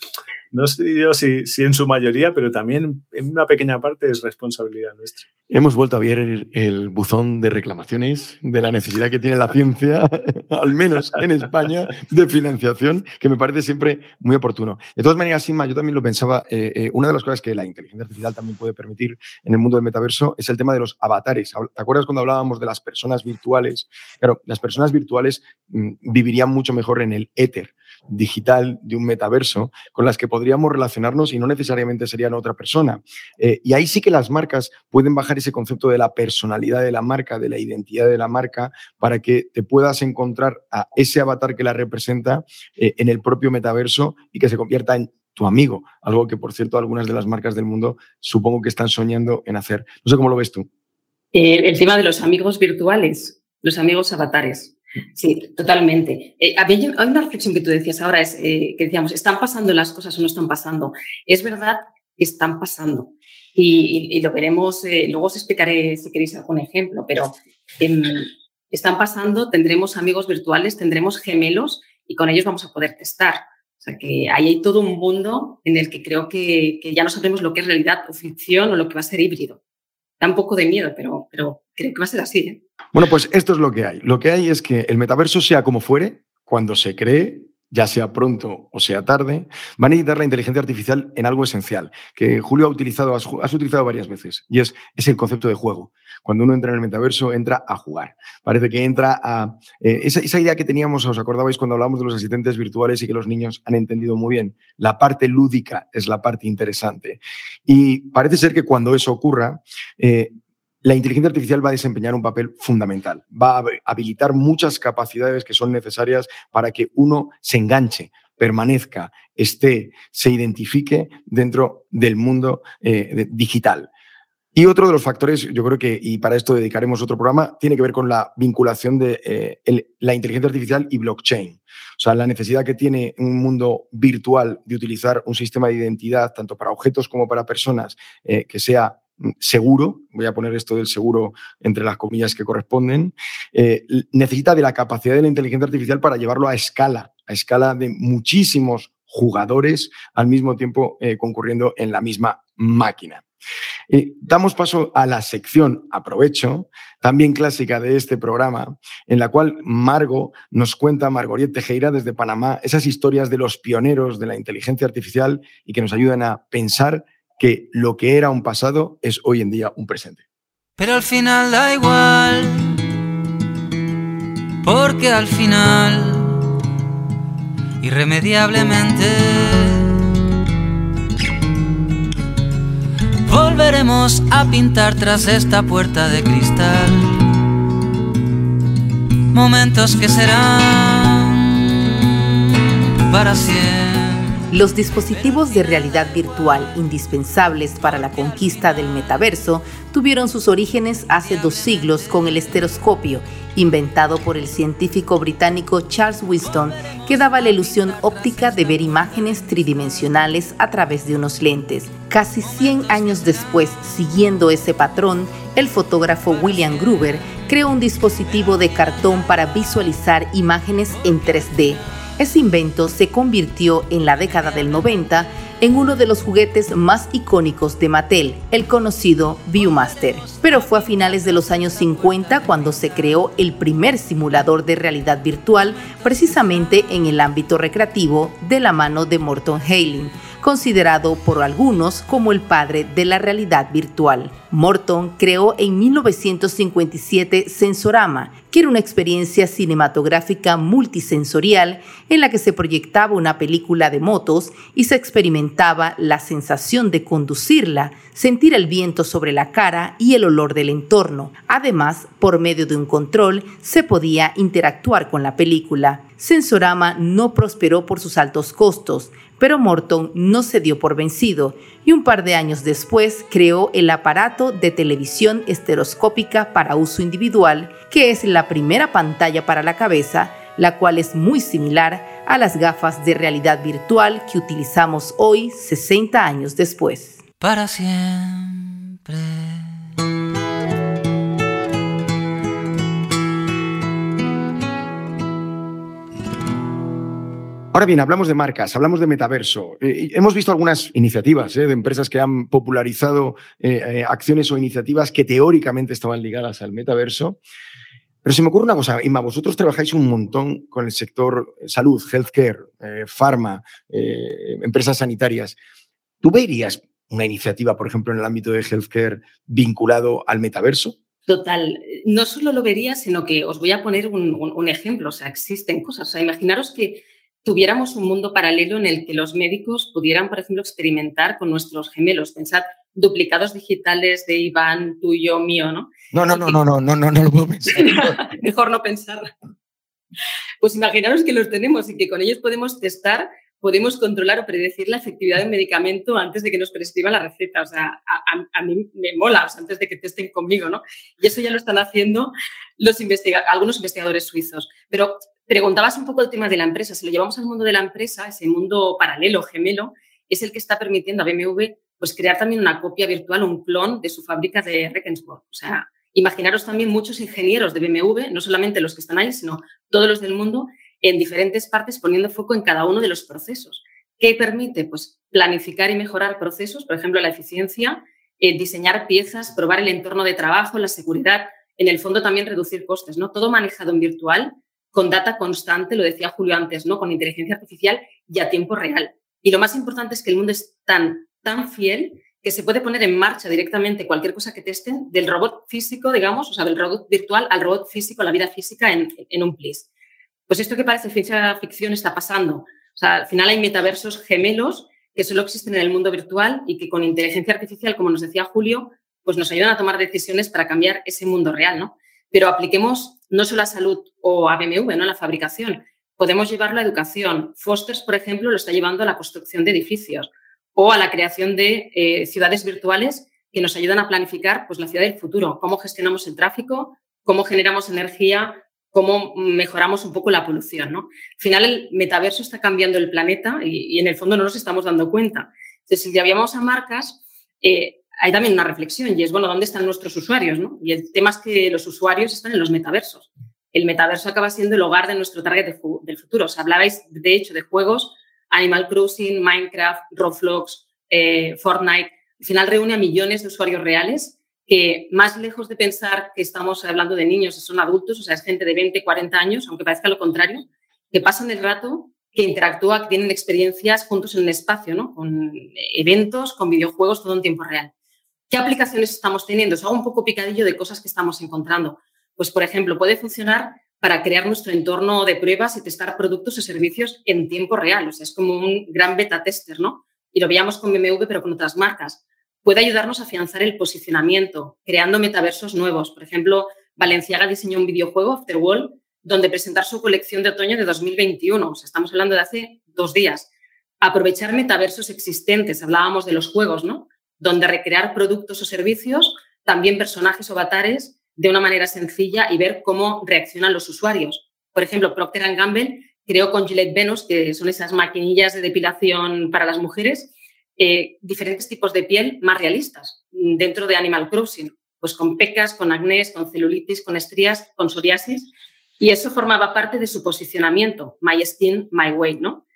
no sé yo si, en su mayoría, pero también en una pequeña parte es responsabilidad nuestra. Hemos vuelto a ver el, buzón de reclamaciones de la necesidad que tiene la ciencia, al menos en España, de financiación, que me parece siempre muy oportuno. De todas maneras, Sima, yo también lo pensaba, eh, eh, una de las cosas que la inteligencia artificial también puede permitir en el mundo del metaverso es el tema de los avatares. ¿Te acuerdas cuando hablábamos de las personas virtuales? Claro, las personas virtuales mm, vivirían mucho mejor en el éter digital de un metaverso con las que podríamos relacionarnos y no necesariamente serían otra persona. Eh, y ahí sí que las marcas pueden bajar ese concepto de la personalidad de la marca, de la identidad de la marca, para que te puedas encontrar a ese avatar que la representa eh, en el propio metaverso y que se convierta en tu amigo, algo que por cierto algunas de las marcas del mundo supongo que están soñando en hacer. No sé cómo lo ves tú. Eh, el tema de los amigos virtuales, los amigos avatares. Sí, totalmente. Eh, hay una reflexión que tú decías ahora, es eh, que decíamos, ¿están pasando las cosas o no están pasando? Es verdad que están pasando. Y, lo veremos, eh, luego os explicaré si queréis algún ejemplo, pero em, están pasando, tendremos amigos virtuales, tendremos gemelos y con ellos vamos a poder testar. O sea que ahí hay todo un mundo en el que creo que, que ya no sabemos lo que es realidad o ficción o lo que va a ser híbrido. Da un poco de miedo, pero, pero creo que va a ser así. ¿eh? Bueno, pues esto es lo que hay. Lo que hay es que el metaverso, sea como fuere, cuando se cree, ya sea pronto o sea tarde, va a necesitar la inteligencia artificial en algo esencial, que Julio ha utilizado, has, utilizado varias veces, y es, es, el concepto de juego. Cuando uno entra en el metaverso, entra a jugar. Parece que entra a... Eh, esa, esa, idea que teníamos, os acordabais cuando hablábamos de los asistentes virtuales y que los niños han entendido muy bien, la parte lúdica es la parte interesante. Y parece ser que cuando eso ocurra, eh, la inteligencia artificial va a desempeñar un papel fundamental, va a habilitar muchas capacidades que son necesarias para que uno se enganche, permanezca, esté, se identifique dentro del mundo eh, digital. Y otro de los factores, yo creo que, y para esto dedicaremos otro programa, tiene que ver con la vinculación de eh, la inteligencia artificial y blockchain. O sea, la necesidad que tiene un mundo virtual de utilizar un sistema de identidad, tanto para objetos como para personas, eh, que sea seguro, voy a poner esto del seguro entre las comillas que corresponden, eh, necesita de la capacidad de la inteligencia artificial para llevarlo a escala, a escala de muchísimos jugadores al mismo tiempo eh, concurriendo en la misma máquina. Eh, damos paso a la sección Aprovecho, también clásica de este programa, en la cual Margo nos cuenta, Margoriet Tejera desde Panamá, esas historias de los pioneros de la inteligencia artificial y que nos ayudan a pensar que lo que era un pasado es hoy en día un presente. Pero al final da igual, porque al final, irremediablemente, volver volveremos a pintar tras esta puerta de cristal. Momentos que serán para siempre. Los dispositivos de realidad virtual indispensables para la conquista del metaverso tuvieron sus orígenes hace dos siglos con el estereoscopio, inventado por el científico británico Charles Winston, que daba la ilusión óptica de ver imágenes tridimensionales a través de unos lentes. Casi 100 años después, siguiendo ese patrón, el fotógrafo William Gruber creó un dispositivo de cartón para visualizar imágenes en 3D ese invento se convirtió en la década del 90 en uno de los juguetes más icónicos de Mattel, el conocido Viewmaster. Pero fue a finales de los años 50 cuando se creó el primer simulador de realidad virtual precisamente en el ámbito recreativo de la mano de Morton Hailing considerado por algunos como el padre de la realidad virtual. Morton creó en 1957 Sensorama, que era una experiencia cinematográfica multisensorial en la que se proyectaba una película de motos y se experimentaba la sensación de conducirla, sentir el viento sobre la cara y el olor del entorno. Además, por medio de un control, se podía interactuar con la película. Sensorama no prosperó por sus altos costos, pero Morton no se dio por vencido y un par de años después creó el aparato de televisión estereoscópica para uso individual, que es la primera pantalla para la cabeza, la cual es muy similar a las gafas de realidad virtual que utilizamos hoy 60 años después. Para siempre. Ahora bien, hablamos de marcas, hablamos de metaverso. Eh, hemos visto algunas iniciativas eh, de empresas que han popularizado eh, acciones o iniciativas que teóricamente estaban ligadas al metaverso. Pero se me ocurre una cosa, Inma, vosotros trabajáis un montón con el sector salud, healthcare, pharma, empresas sanitarias. ¿Tú verías una iniciativa, por ejemplo, en el ámbito de healthcare vinculado al metaverso? Total, no solo lo vería, sino que os voy a poner un, un ejemplo. O sea, existen cosas. O sea, imaginaros que tuviéramos un mundo paralelo en el que los médicos pudieran, por ejemplo, experimentar con nuestros gemelos. Pensad, duplicados digitales de Iván, tuyo, mío, ¿no? No, no, no, no, no, no, no, no lo puedo pensar. Mejor no pensar. Pues imaginaros que los tenemos y que con ellos podemos testar, podemos controlar o predecir la efectividad de un medicamento antes de que nos prescriban la receta. O sea, a, mí me mola, o sea, antes de que testen conmigo, ¿no? Y eso ya lo están haciendo los algunos investigadores suizos. Pero Preguntabas un poco el tema de la empresa. Si lo llevamos al mundo de la empresa, ese mundo paralelo, gemelo, es el que está permitiendo a BMW pues, crear también una copia virtual, un clon de su fábrica de Regensburg. O sea, imaginaros también muchos ingenieros de BMW, no solamente los que están ahí, sino todos los del mundo, en diferentes partes poniendo foco en cada uno de los procesos. ¿Qué permite? Pues planificar y mejorar procesos, por ejemplo, la eficiencia, eh, diseñar piezas, probar el entorno de trabajo, la seguridad, en el fondo también reducir costes, ¿no? Todo manejado en virtual con data constante, lo decía Julio antes, ¿no? Con inteligencia artificial y a tiempo real. Y lo más importante es que el mundo es tan, tan fiel que se puede poner en marcha directamente cualquier cosa que testen del robot físico, digamos, o sea, del robot virtual al robot físico, la vida física en, en un plis. Pues esto que parece ciencia ficción está pasando. O sea, al final hay metaversos gemelos que solo existen en el mundo virtual y que con inteligencia artificial, como nos decía Julio, pues nos ayudan a tomar decisiones para cambiar ese mundo real, ¿no? Pero apliquemos no solo a salud o a BMW, ¿no? a la fabricación. Podemos llevarlo a educación. Fosters, por ejemplo, lo está llevando a la construcción de edificios o a la creación de eh, ciudades virtuales que nos ayudan a planificar pues, la ciudad del futuro, cómo gestionamos el tráfico, cómo generamos energía, cómo mejoramos un poco la polución. ¿no? Al final, el metaverso está cambiando el planeta y, en el fondo no nos estamos dando cuenta. Entonces, si ya habíamos a marcas, eh, hay también una reflexión y es, bueno, ¿dónde están nuestros usuarios? ¿no? Y el tema es que los usuarios están en los metaversos. El metaverso acaba siendo el hogar de nuestro target del futuro. Os hablabais, de hecho, de juegos, Animal Crossing, Minecraft, Roblox, eh, Fortnite. Al final reúne a millones de usuarios reales que, más lejos de pensar que estamos hablando de niños, son adultos, o sea, es gente de 20, 40 años, aunque parezca lo contrario, que pasan el rato que interactúa, que tienen experiencias juntos en el espacio, ¿no? con eventos, con videojuegos, todo en tiempo real. ¿Qué aplicaciones estamos teniendo? Os hago un poco picadillo de cosas que estamos encontrando. Pues, por ejemplo, puede funcionar para crear nuestro entorno de pruebas y testar productos o servicios en tiempo real. O sea, es como un gran beta tester, ¿no? Y lo veíamos con BMW, pero con otras marcas. Puede ayudarnos a afianzar el posicionamiento, creando metaversos nuevos. Por ejemplo, Valenciaga diseñó un videojuego, Afterwall, donde presentar su colección de otoño de 2021. O sea, estamos hablando de hace dos días. Aprovechar metaversos existentes, hablábamos de los juegos, ¿no? Donde recrear productos o servicios, también personajes o avatares, de una manera sencilla y ver cómo reaccionan los usuarios. Por ejemplo, Procter Gamble creó con Gillette Venus, que son esas maquinillas de depilación para las mujeres, eh, diferentes tipos de piel más realistas dentro de Animal Crossing, pues con pecas, con acné, con celulitis, con estrías, con psoriasis, y eso formaba parte de su posicionamiento, My Skin, My Way, ¿no?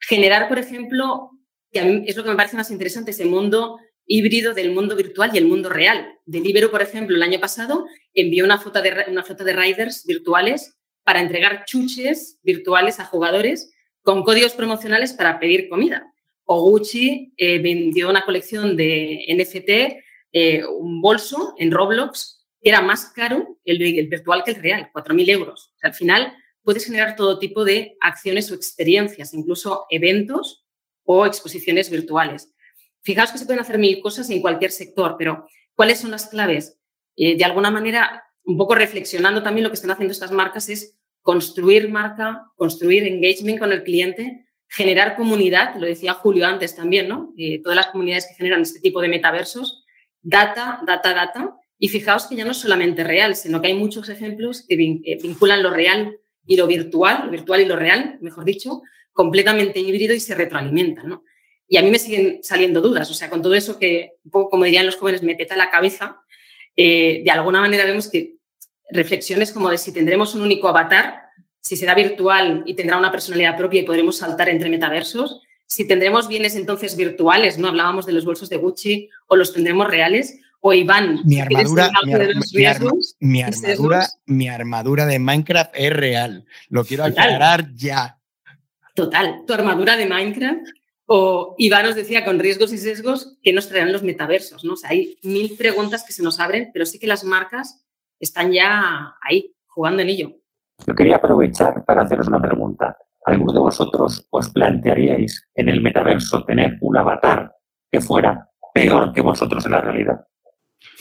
Generar, por ejemplo, que a mí es lo que me parece más interesante, ese mundo híbrido del mundo virtual y el mundo real. Deliveroo, por ejemplo, el año pasado envió una foto de, una foto de riders virtuales para entregar chuches virtuales a jugadores con códigos promocionales para pedir comida. O Gucci eh, vendió una colección de NFT, eh, un bolso en Roblox, que era más caro el, virtual que el real, 4.000 euros. al final puedes generar todo tipo de acciones o experiencias, incluso eventos o exposiciones virtuales. Fijaos que se pueden hacer mil cosas en cualquier sector, pero ¿cuáles son las claves? Eh, de alguna manera, un poco reflexionando también lo que están haciendo estas marcas es construir marca, construir engagement con el cliente, generar comunidad, lo decía Julio antes también, ¿no? Eh, todas las comunidades que generan este tipo de metaversos, data, data, data. Y fijaos que ya no es solamente real, sino que hay muchos ejemplos que eh, vinculan lo real y lo virtual, lo virtual y lo real, mejor dicho, completamente híbrido y se retroalimentan, ¿no? Y a mí me siguen saliendo dudas, o sea, con todo eso que, poco como dirían los jóvenes, me peta la cabeza, eh, de alguna manera vemos que reflexiones como de si tendremos un único avatar, si será virtual y tendrá una personalidad propia y podremos saltar entre metaversos, si tendremos bienes entonces virtuales, ¿no? Hablábamos de los bolsos de Gucci o los tendremos reales, o Iván. Mi armadura, mi, armadura, mi armadura de Minecraft es real. Lo quiero aclarar ya. Total, tu armadura de Minecraft o Iván nos decía con riesgos y sesgos que nos traerán los metaversos, ¿no? hay mil preguntas que se nos abren, pero sí que las marcas están ya ahí, jugando en ello. Yo quería aprovechar para haceros una pregunta. ¿Alguno de vosotros os plantearíais en el metaverso tener un avatar que fuera peor que vosotros en la realidad?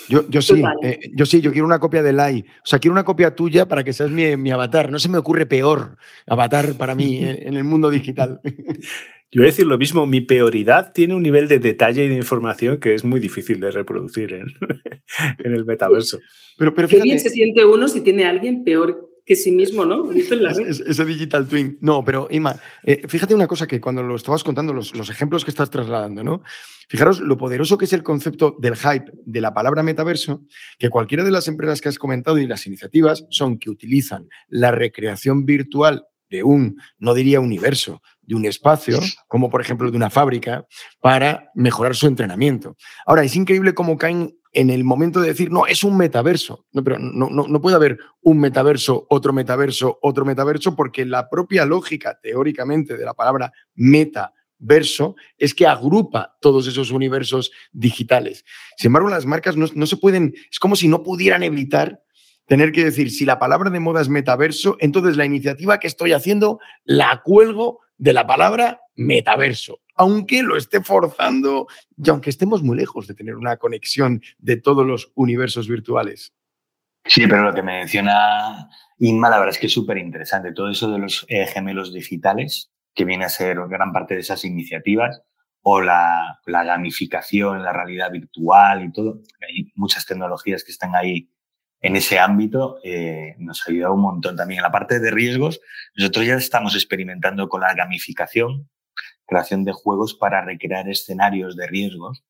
Yo, yo sí, eh, yo sí, yo quiero una copia de Lai. O sea, quiero una copia tuya para que seas mi, mi avatar. No se me ocurre peor avatar para mí en el mundo digital. Yo voy a decir lo mismo, mi peoridad tiene un nivel de detalle y de información que es muy difícil de reproducir en, el metaverso. Pero, pero Qué bien se siente uno si tiene a alguien peor que sí mismo, ¿no? ese digital twin. No, pero Ima, eh, fíjate una cosa que cuando lo estabas contando, los, los, ejemplos que estás trasladando, ¿no? Fijaros lo poderoso que es el concepto del hype de la palabra metaverso, que cualquiera de las empresas que has comentado y las iniciativas son que utilizan la recreación virtual de un, no diría universo, de un espacio, como por ejemplo de una fábrica, para mejorar su entrenamiento. Ahora, es increíble cómo caen en el momento de decir, no, es un metaverso. No, pero no, no, puede haber un metaverso, otro metaverso, otro metaverso, porque la propia lógica, teóricamente, de la palabra metaverso es que agrupa todos esos universos digitales. Sin embargo, las marcas no, no se pueden, es como si no pudieran evitar tener que decir, si la palabra de moda es metaverso, entonces la iniciativa que estoy haciendo la cuelgo de la palabra metaverso, aunque lo esté forzando y aunque estemos muy lejos de tener una conexión de todos los universos virtuales. Sí, pero lo que me menciona Inma, la verdad es que es súper interesante. Todo eso de los eh, gemelos digitales, que viene a ser gran parte de esas iniciativas, o la, gamificación, la realidad virtual y todo. Hay muchas tecnologías que están ahí en ese ámbito eh, nos ha ayudado un montón también. En la parte de riesgos, nosotros ya estamos experimentando con la gamificación, creación de juegos para recrear escenarios de riesgos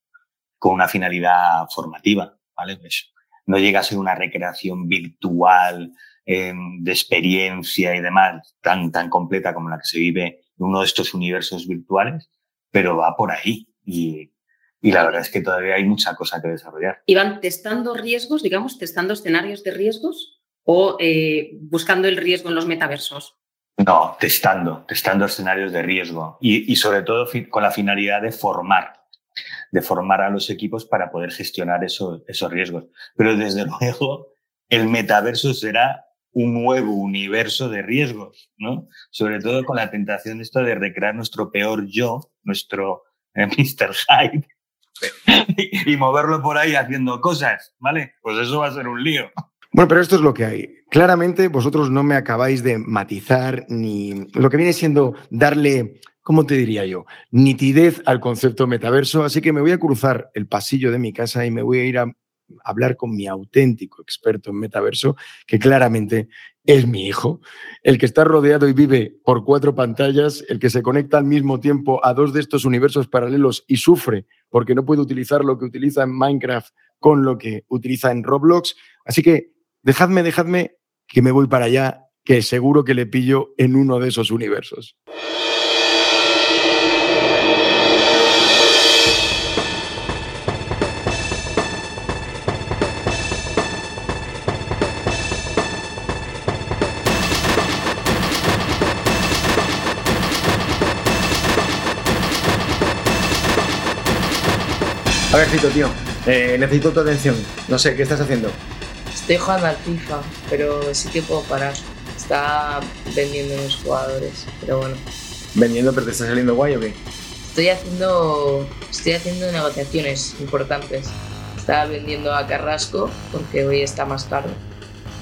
con una finalidad formativa, ¿vale? Pues no llega a ser una recreación virtual em, de experiencia y demás tan, tan completa como la que se vive en uno de estos universos virtuales, pero va por ahí y y la verdad es que todavía hay mucha cosa que desarrollar. ¿Y van testando riesgos, digamos, testando escenarios de riesgos o eh, buscando el riesgo en los metaversos? No, testando, testando escenarios de riesgo y, y sobre todo con la finalidad de formar, de formar a los equipos para poder gestionar esos riesgos. Pero desde luego, el metaverso será un nuevo universo de riesgos, ¿no? Sobre todo con la tentación de esto de recrear nuestro peor yo, nuestro eh, Mr. Hyde, y, y moverlo por ahí haciendo cosas, ¿vale? Pues eso va a ser un lío. Bueno, pero esto es lo que hay. Claramente vosotros no me acabáis de matizar ni lo que viene siendo darle, ¿cómo te diría yo? Nitidez al concepto metaverso. Así que me voy a cruzar el pasillo de mi casa y me voy a ir a hablar con mi auténtico experto en metaverso, que claramente es mi hijo, el que está rodeado y vive por cuatro pantallas, el que se conecta al mismo tiempo a dos de estos universos paralelos y sufre porque no puede utilizar lo que utiliza en Minecraft con lo que utiliza en Roblox. Así que dejadme, dejadme que me voy para allá, que seguro que le pillo en uno de esos universos. A ver, Cito, tío, eh, necesito tu atención. No sé, ¿qué estás haciendo? Estoy jugando al FIFA, pero sí que puedo parar. Está vendiendo unos jugadores, pero bueno. ¿Vendiendo, pero te está saliendo guay o qué? Estoy haciendo, estoy haciendo negociaciones importantes. Estaba vendiendo a Carrasco porque hoy está más caro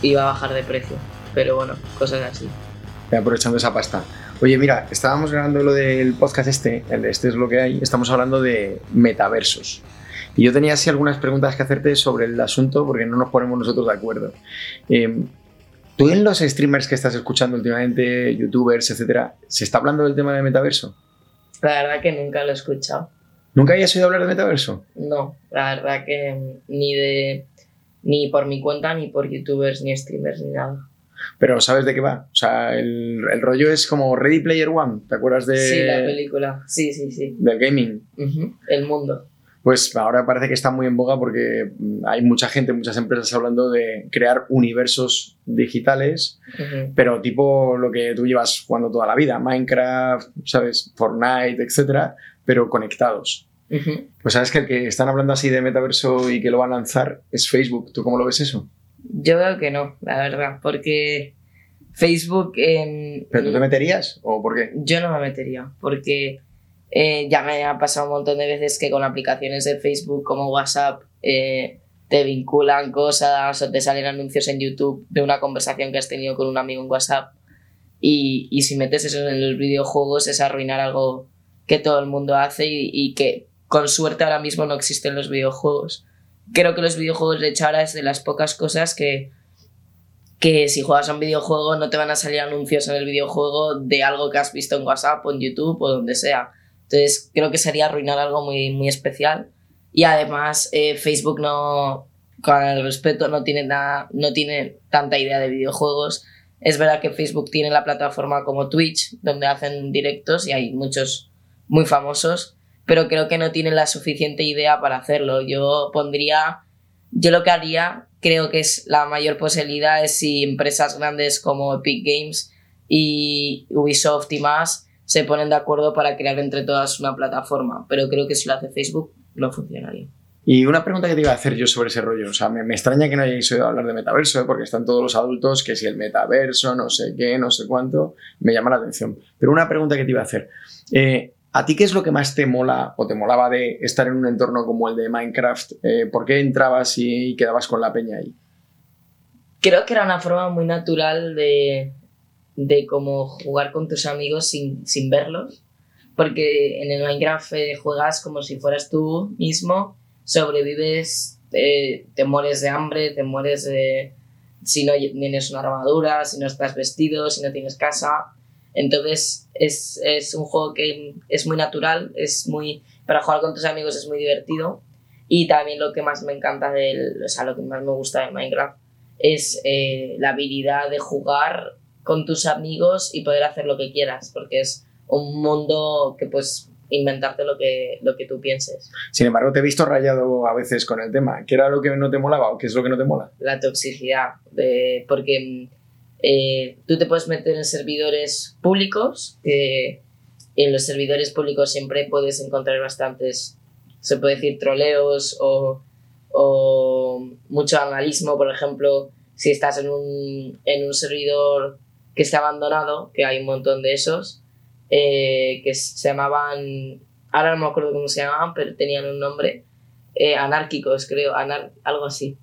y va a bajar de precio. Pero bueno, cosas así. aprovechando esa pasta. Oye, mira, estábamos grabando lo del podcast este, el de este es lo que hay, estamos hablando de metaversos. Y yo tenía así algunas preguntas que hacerte sobre el asunto porque no nos ponemos nosotros de acuerdo. Eh, ¿Tú en los streamers que estás escuchando últimamente, youtubers, etcétera, se está hablando del tema de metaverso? La verdad que nunca lo he escuchado. ¿Nunca hayas oído hablar de metaverso? No, la verdad que ni de ni por mi cuenta, ni por youtubers, ni streamers, ni nada. Pero ¿sabes de qué va? O sea, el, el rollo es como Ready Player One. ¿Te acuerdas de...? Sí, la película. Sí, sí, sí. Del gaming. Ujú, El mundo. Pues ahora parece que está muy en boga porque mm, hay mucha gente, muchas empresas hablando de crear universos digitales, pero tipo lo que tú llevas jugando toda la vida, Minecraft, ¿sabes? Fortnite, etcétera, pero conectados. Pues sabes que el que están hablando así de metaverso y que lo van a lanzar es Facebook. ¿Tú cómo lo ves eso? Yo veo que no, la verdad, porque Facebook en... ¿Pero tú te meterías o por qué? Yo no me metería, porque eh, ya me ha pasado un montón de veces que con aplicaciones de Facebook como WhatsApp eh, te vinculan cosas o te salen anuncios en YouTube de una conversación que has tenido con un amigo en WhatsApp. Y, y si metes eso en los videojuegos es arruinar algo que todo el mundo hace y, y que con suerte ahora mismo no existen los videojuegos. Creo que los videojuegos de hecho ahora es de las pocas cosas que, que si juegas a un videojuego no te van a salir anuncios en el videojuego de algo que has visto en WhatsApp o en YouTube o donde sea. Entonces creo que sería arruinar algo muy, muy especial. Y además eh, Facebook no, con el respeto, no tiene, nada, no tiene tanta idea de videojuegos. Es verdad que Facebook tiene la plataforma como Twitch, donde hacen directos y hay muchos muy famosos, pero creo que no tiene la suficiente idea para hacerlo. Yo pondría, yo lo que haría, creo que es la mayor posibilidad es si empresas grandes como Epic Games y Ubisoft y más se ponen de acuerdo para crear entre todas una plataforma, pero creo que si lo hace Facebook no funcionaría. Y una pregunta que te iba a hacer yo sobre ese rollo, o sea, me, me extraña que no hayáis oído hablar de metaverso, ¿eh? porque están todos los adultos, que si el metaverso, no sé qué, no sé cuánto, me llama la atención. Pero una pregunta que te iba a hacer, eh, ¿a ti qué es lo que más te mola o te molaba de estar en un entorno como el de Minecraft? Eh, ¿Por qué entrabas y, y quedabas con la peña ahí? Creo que era una forma muy natural de, de como jugar con tus amigos sin, sin verlos, porque en el Minecraft eh, juegas como si fueras tú mismo, sobrevives, eh, te mueres de hambre, te mueres de, si no tienes una armadura, si no estás vestido, si no tienes casa. Entonces es, es un juego que es muy natural, es muy para jugar con tus amigos es muy divertido y también lo que más me encanta del, o sea, lo que más me gusta de Minecraft es eh, la habilidad de jugar con tus amigos y poder hacer lo que quieras, porque es un mundo que puedes inventarte lo que, lo que tú pienses. Sin embargo, te he visto rayado a veces con el tema. ¿Qué era lo que no te molaba o qué es lo que no te mola? La toxicidad, de, porque eh, tú te puedes meter en servidores públicos, que en los servidores públicos siempre puedes encontrar bastantes, se puede decir, troleos o, o mucho analismo, por ejemplo, si estás en un, en un servidor que está abandonado, que hay un montón de esos, eh, que se llamaban ahora no me acuerdo cómo se llamaban, pero tenían un nombre, eh, anárquicos creo, anar- algo así.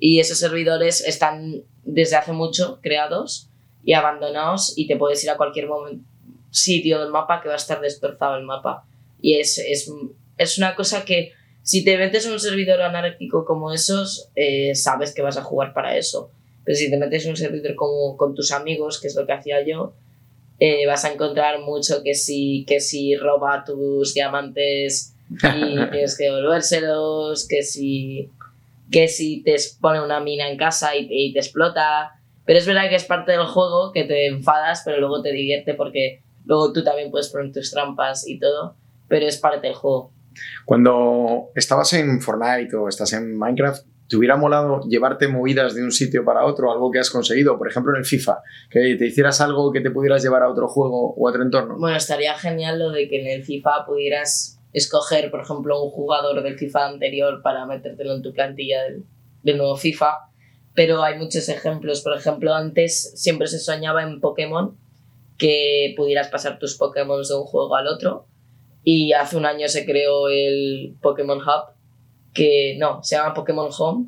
Y esos servidores están desde hace mucho creados y abandonados y te puedes ir a cualquier momento, sitio del mapa que va a estar destrozado el mapa. Y es, es, es una cosa que si te metes en un servidor anárquico como esos, eh, sabes que vas a jugar para eso. Pero si te metes en un servidor como con tus amigos, que es lo que hacía yo, eh, vas a encontrar mucho que si, que si roba tus diamantes y tienes que devolvérselos, que si, que si te pone una mina en casa y, y te explota. Pero es verdad que es parte del juego que te enfadas, pero luego te divierte porque luego tú también puedes poner tus trampas y todo, pero es parte del juego. Cuando estabas en Fortnite o estás en Minecraft, ¿te hubiera molado llevarte movidas de un sitio para otro, algo que has conseguido? Por ejemplo, en el FIFA, que te hicieras algo que te pudieras llevar a otro juego o a otro entorno. Bueno, estaría genial lo de que en el FIFA pudieras escoger, por ejemplo, un jugador del FIFA anterior para metértelo en tu plantilla del, nuevo FIFA. Pero hay muchos ejemplos. Por ejemplo, antes siempre se soñaba en Pokémon que pudieras pasar tus Pokémon de un juego al otro. Y hace un año se creó el Pokémon Hub, que no, se llama Pokémon Home.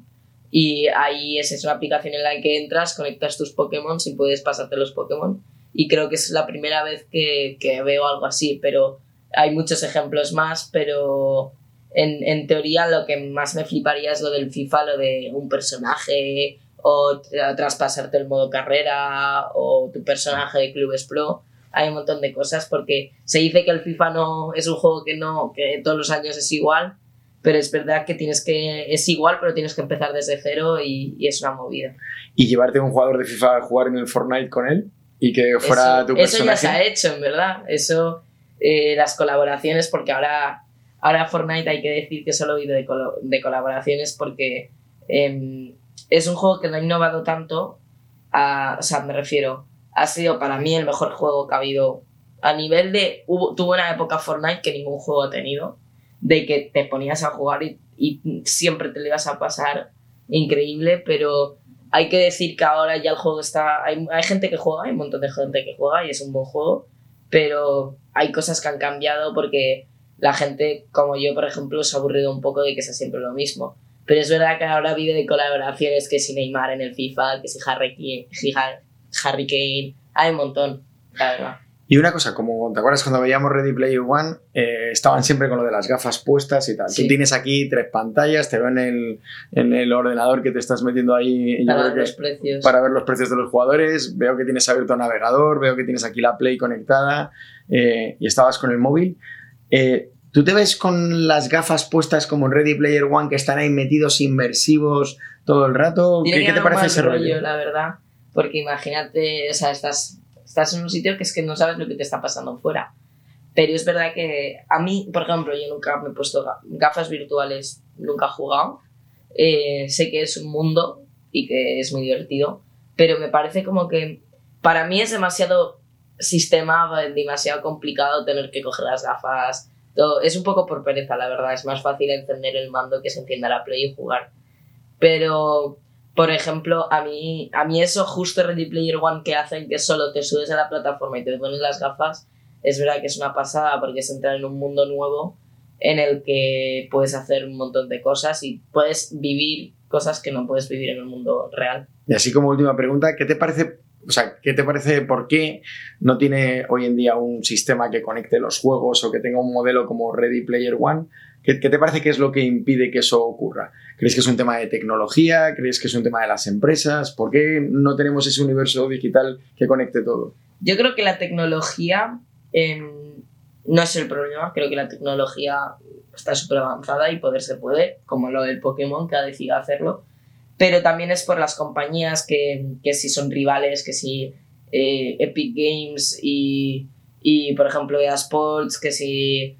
Y ahí es, es una aplicación en la que entras, conectas tus Pokémon y puedes pasarte los Pokémon. Y creo que es la primera vez que, que veo algo así, pero hay muchos ejemplos más, pero en, en, teoría lo que más me fliparía es lo del FIFA, lo de un personaje o tra traspasarte el modo carrera o tu personaje de Clubes Pro. Hay un montón de cosas porque se dice que el FIFA no es un juego que no que todos los años es igual, pero es verdad que tienes que es igual, pero tienes que empezar desde cero y, y es una movida. Y llevarte a un jugador de FIFA a jugar en el Fortnite con él y que fuera eso, tu personaje. Eso ya se ha hecho, en verdad. Eso eh, las colaboraciones porque ahora ahora Fortnite hay que decir que solo oído de, de colaboraciones porque eh, es un juego que no ha innovado tanto, a, o sea, me refiero, ha sido para mí el mejor juego que ha habido a nivel de, hubo, tuvo una época Fortnite que ningún juego ha tenido, de que te ponías a jugar y, siempre te lo ibas a pasar increíble, pero hay que decir que ahora ya el juego está, hay, hay gente que juega, hay un montón de gente que juega y es un buen juego, pero hay cosas que han cambiado porque la gente, como yo, por ejemplo, se ha aburrido un poco de que sea siempre lo mismo. Pero es verdad que ahora vive de colaboraciones, que si Neymar en el FIFA, que si Harry, Harry Kane, hay un montón, la verdad. Y una cosa, como te acuerdas cuando veíamos Ready Player One, eh, estaban siempre con lo de las gafas puestas y tal. Sí. Tú tienes aquí tres pantallas, te veo en el, en el ordenador que te estás metiendo ahí para ver los precios. Para ver los precios de los jugadores, veo que tienes abierto el navegador, veo que tienes aquí la Play conectada eh, y estabas con el móvil. Eh, ¿Tú te ves con las gafas puestas como en Ready Player One que están ahí metidos inmersivos todo el rato? ¿Qué, ¿qué te parece ese rollo? rollo? La verdad, porque imagínate, o sea, estás, estás en un sitio que es que no sabes lo que te está pasando fuera. Pero es verdad que a mí, por ejemplo, yo nunca me he puesto gafas virtuales, nunca he jugado. Eh, sé que es un mundo y que es muy divertido, pero me parece como que para mí es demasiado sistema, demasiado complicado tener que coger las gafas todo. Es un poco por pereza, la verdad. Es más fácil encender el mando que se encienda la Play y jugar. Pero, por ejemplo, a mí, a mí eso justo Ready Player One que hacen que solo te subes a la plataforma y te pones las gafas, es verdad que es una pasada porque es entrar en un mundo nuevo en el que puedes hacer un montón de cosas y puedes vivir cosas que no puedes vivir en el mundo real. Y así como última pregunta, ¿qué te parece o sea, ¿qué te parece? ¿Por qué no tiene hoy en día un sistema que conecte los juegos o que tenga un modelo como Ready Player One? ¿Qué, ¿Qué, te parece que es lo que impide que eso ocurra? ¿Crees que es un tema de tecnología? ¿Crees que es un tema de las empresas? ¿Por qué no tenemos ese universo digital que conecte todo? Yo creo que la tecnología eh, no es el problema. Creo que la tecnología está súper avanzada y poder se puede, como lo del Pokémon que ha decidido hacerlo pero también es por las compañías que, que si son rivales, que si eh, Epic Games y, y, por ejemplo, EA Sports, que si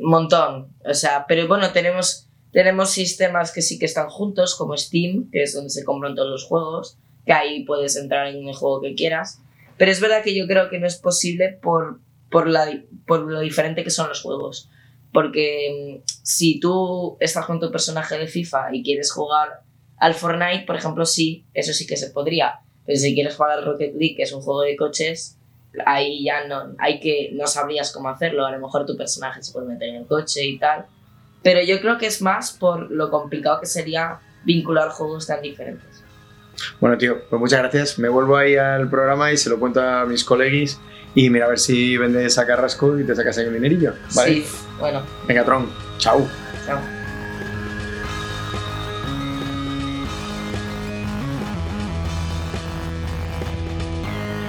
montón. O sea, pero bueno, tenemos, tenemos sistemas que sí que están juntos, como Steam, que es donde se compran todos los juegos, que ahí puedes entrar en el juego que quieras. Pero es verdad que yo creo que no es posible por, por, la, por lo diferente que son los juegos. Porque si tú estás con tu personaje de FIFA y quieres jugar al Fortnite, por ejemplo, sí, eso sí que se podría. Pero si quieres jugar al Rocket League, que es un juego de coches, ahí ya no, hay que, no sabrías cómo hacerlo, a lo mejor tu personaje se puede meter en el coche y tal, pero yo creo que es más por lo complicado que sería vincular juegos tan diferentes. Bueno, tío, pues muchas gracias. Me vuelvo ahí al programa y se lo cuento a mis colegis y mira a ver si vendes a Carrasco y te sacas ahí un dinerillo. ¿vale? Sí, bueno, Venga, Tron. Chao. chao.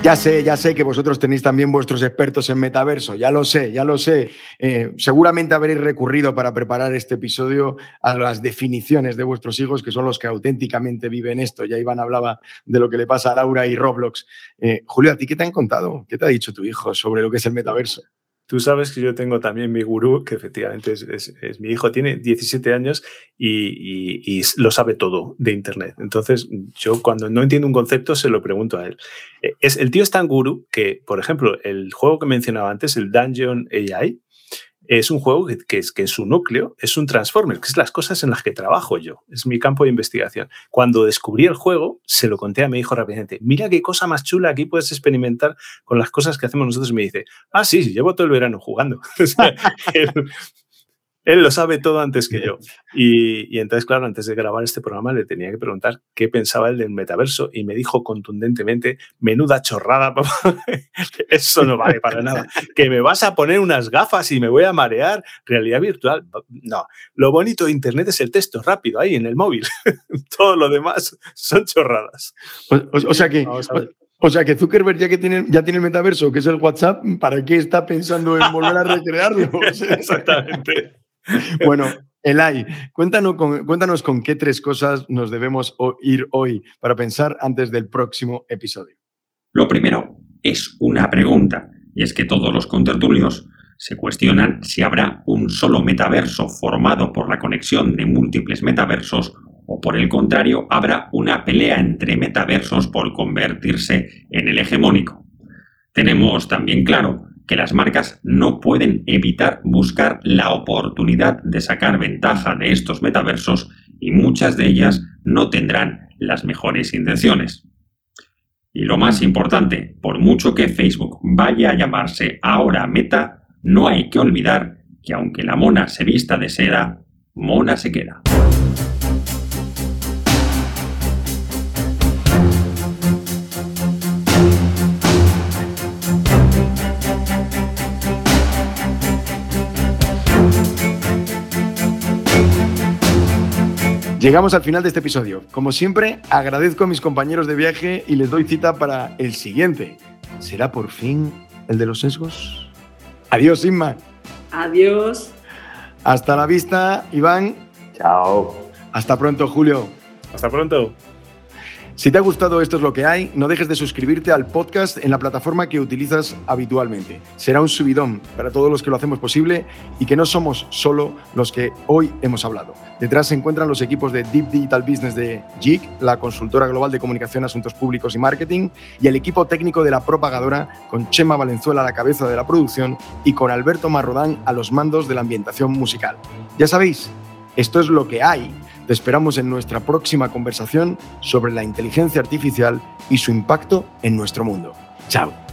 Ya sé, ya sé que vosotros tenéis también vuestros expertos en metaverso, ya lo sé, ya lo sé. Eh, seguramente habréis recurrido para preparar este episodio a las definiciones de vuestros hijos, que son los que auténticamente viven esto. Ya Iván hablaba de lo que le pasa a Laura y Roblox. Eh, Julio, ¿a ti qué te han contado? ¿Qué te ha dicho tu hijo sobre lo que es el metaverso? Tú sabes que yo tengo también mi gurú, que efectivamente es, es- mi hijo, tiene 17 años y, y- lo sabe todo de Internet. Entonces, yo cuando no entiendo un concepto se lo pregunto a él. Eh, Es, el tío es tan gurú que, por ejemplo, el juego que mencionaba antes, el Dungeon AI, es un juego que, que es, que en su núcleo es un Transformer, que es las cosas en las que trabajo yo, es mi campo de investigación. Cuando descubrí el juego, se lo conté a mi hijo rápidamente. Mira qué cosa más chula, aquí puedes experimentar con las cosas que hacemos nosotros. Y me dice, ah, sí, llevo todo el verano jugando. Él, lo sabe todo antes que yo. Y, y entonces, claro, antes de grabar este programa le tenía que preguntar qué pensaba él del metaverso y me dijo contundentemente, menuda chorrada, papá, eso no vale para nada, que me vas a poner unas gafas y me voy a marear, realidad virtual. No, lo bonito de Internet es el texto rápido ahí en el móvil. Todo lo demás son chorradas. O, o- o sea que, o, sea que Zuckerberg ya que tiene, ya tiene el metaverso, que es el WhatsApp, ¿para qué está pensando en volver a recrearlo? Exactamente. Bueno, Elai, cuéntanos con, cuéntanos con qué tres cosas nos debemos ir hoy para pensar antes del próximo episodio. Lo primero es una pregunta, y es que todos los contertulios se cuestionan si habrá un solo metaverso formado por la conexión de múltiples metaversos o por el contrario habrá una pelea entre metaversos por convertirse en el hegemónico. Tenemos también claro que las marcas no pueden evitar buscar la oportunidad de sacar ventaja de estos metaversos y muchas de ellas no tendrán las mejores intenciones. Y lo más importante, por mucho que Facebook vaya a llamarse ahora Meta, no hay que olvidar que aunque la mona se vista de seda, mona se queda. Llegamos al final de este episodio. Como siempre, agradezco a mis compañeros de viaje y les doy cita para el siguiente. ¿Será por fin el de los sesgos? Adiós, Inma. Adiós. Hasta la vista, Iván. Chao. Hasta pronto, Julio. Hasta pronto. Si te ha gustado Esto es lo que hay, no dejes de suscribirte al podcast en la plataforma que utilizas habitualmente. Será un subidón para todos los que lo hacemos posible y que no somos solo los que hoy hemos hablado. Detrás se encuentran los equipos de Deep Digital Business de JIC, la consultora global de comunicación, asuntos públicos y marketing, y el equipo técnico de la propagadora, con Chema Valenzuela a la cabeza de la producción y con Alberto Marrodán a los mandos de la ambientación musical. Ya sabéis, esto es lo que hay. Te esperamos en nuestra próxima conversación sobre la inteligencia artificial y su impacto en nuestro mundo. Chao.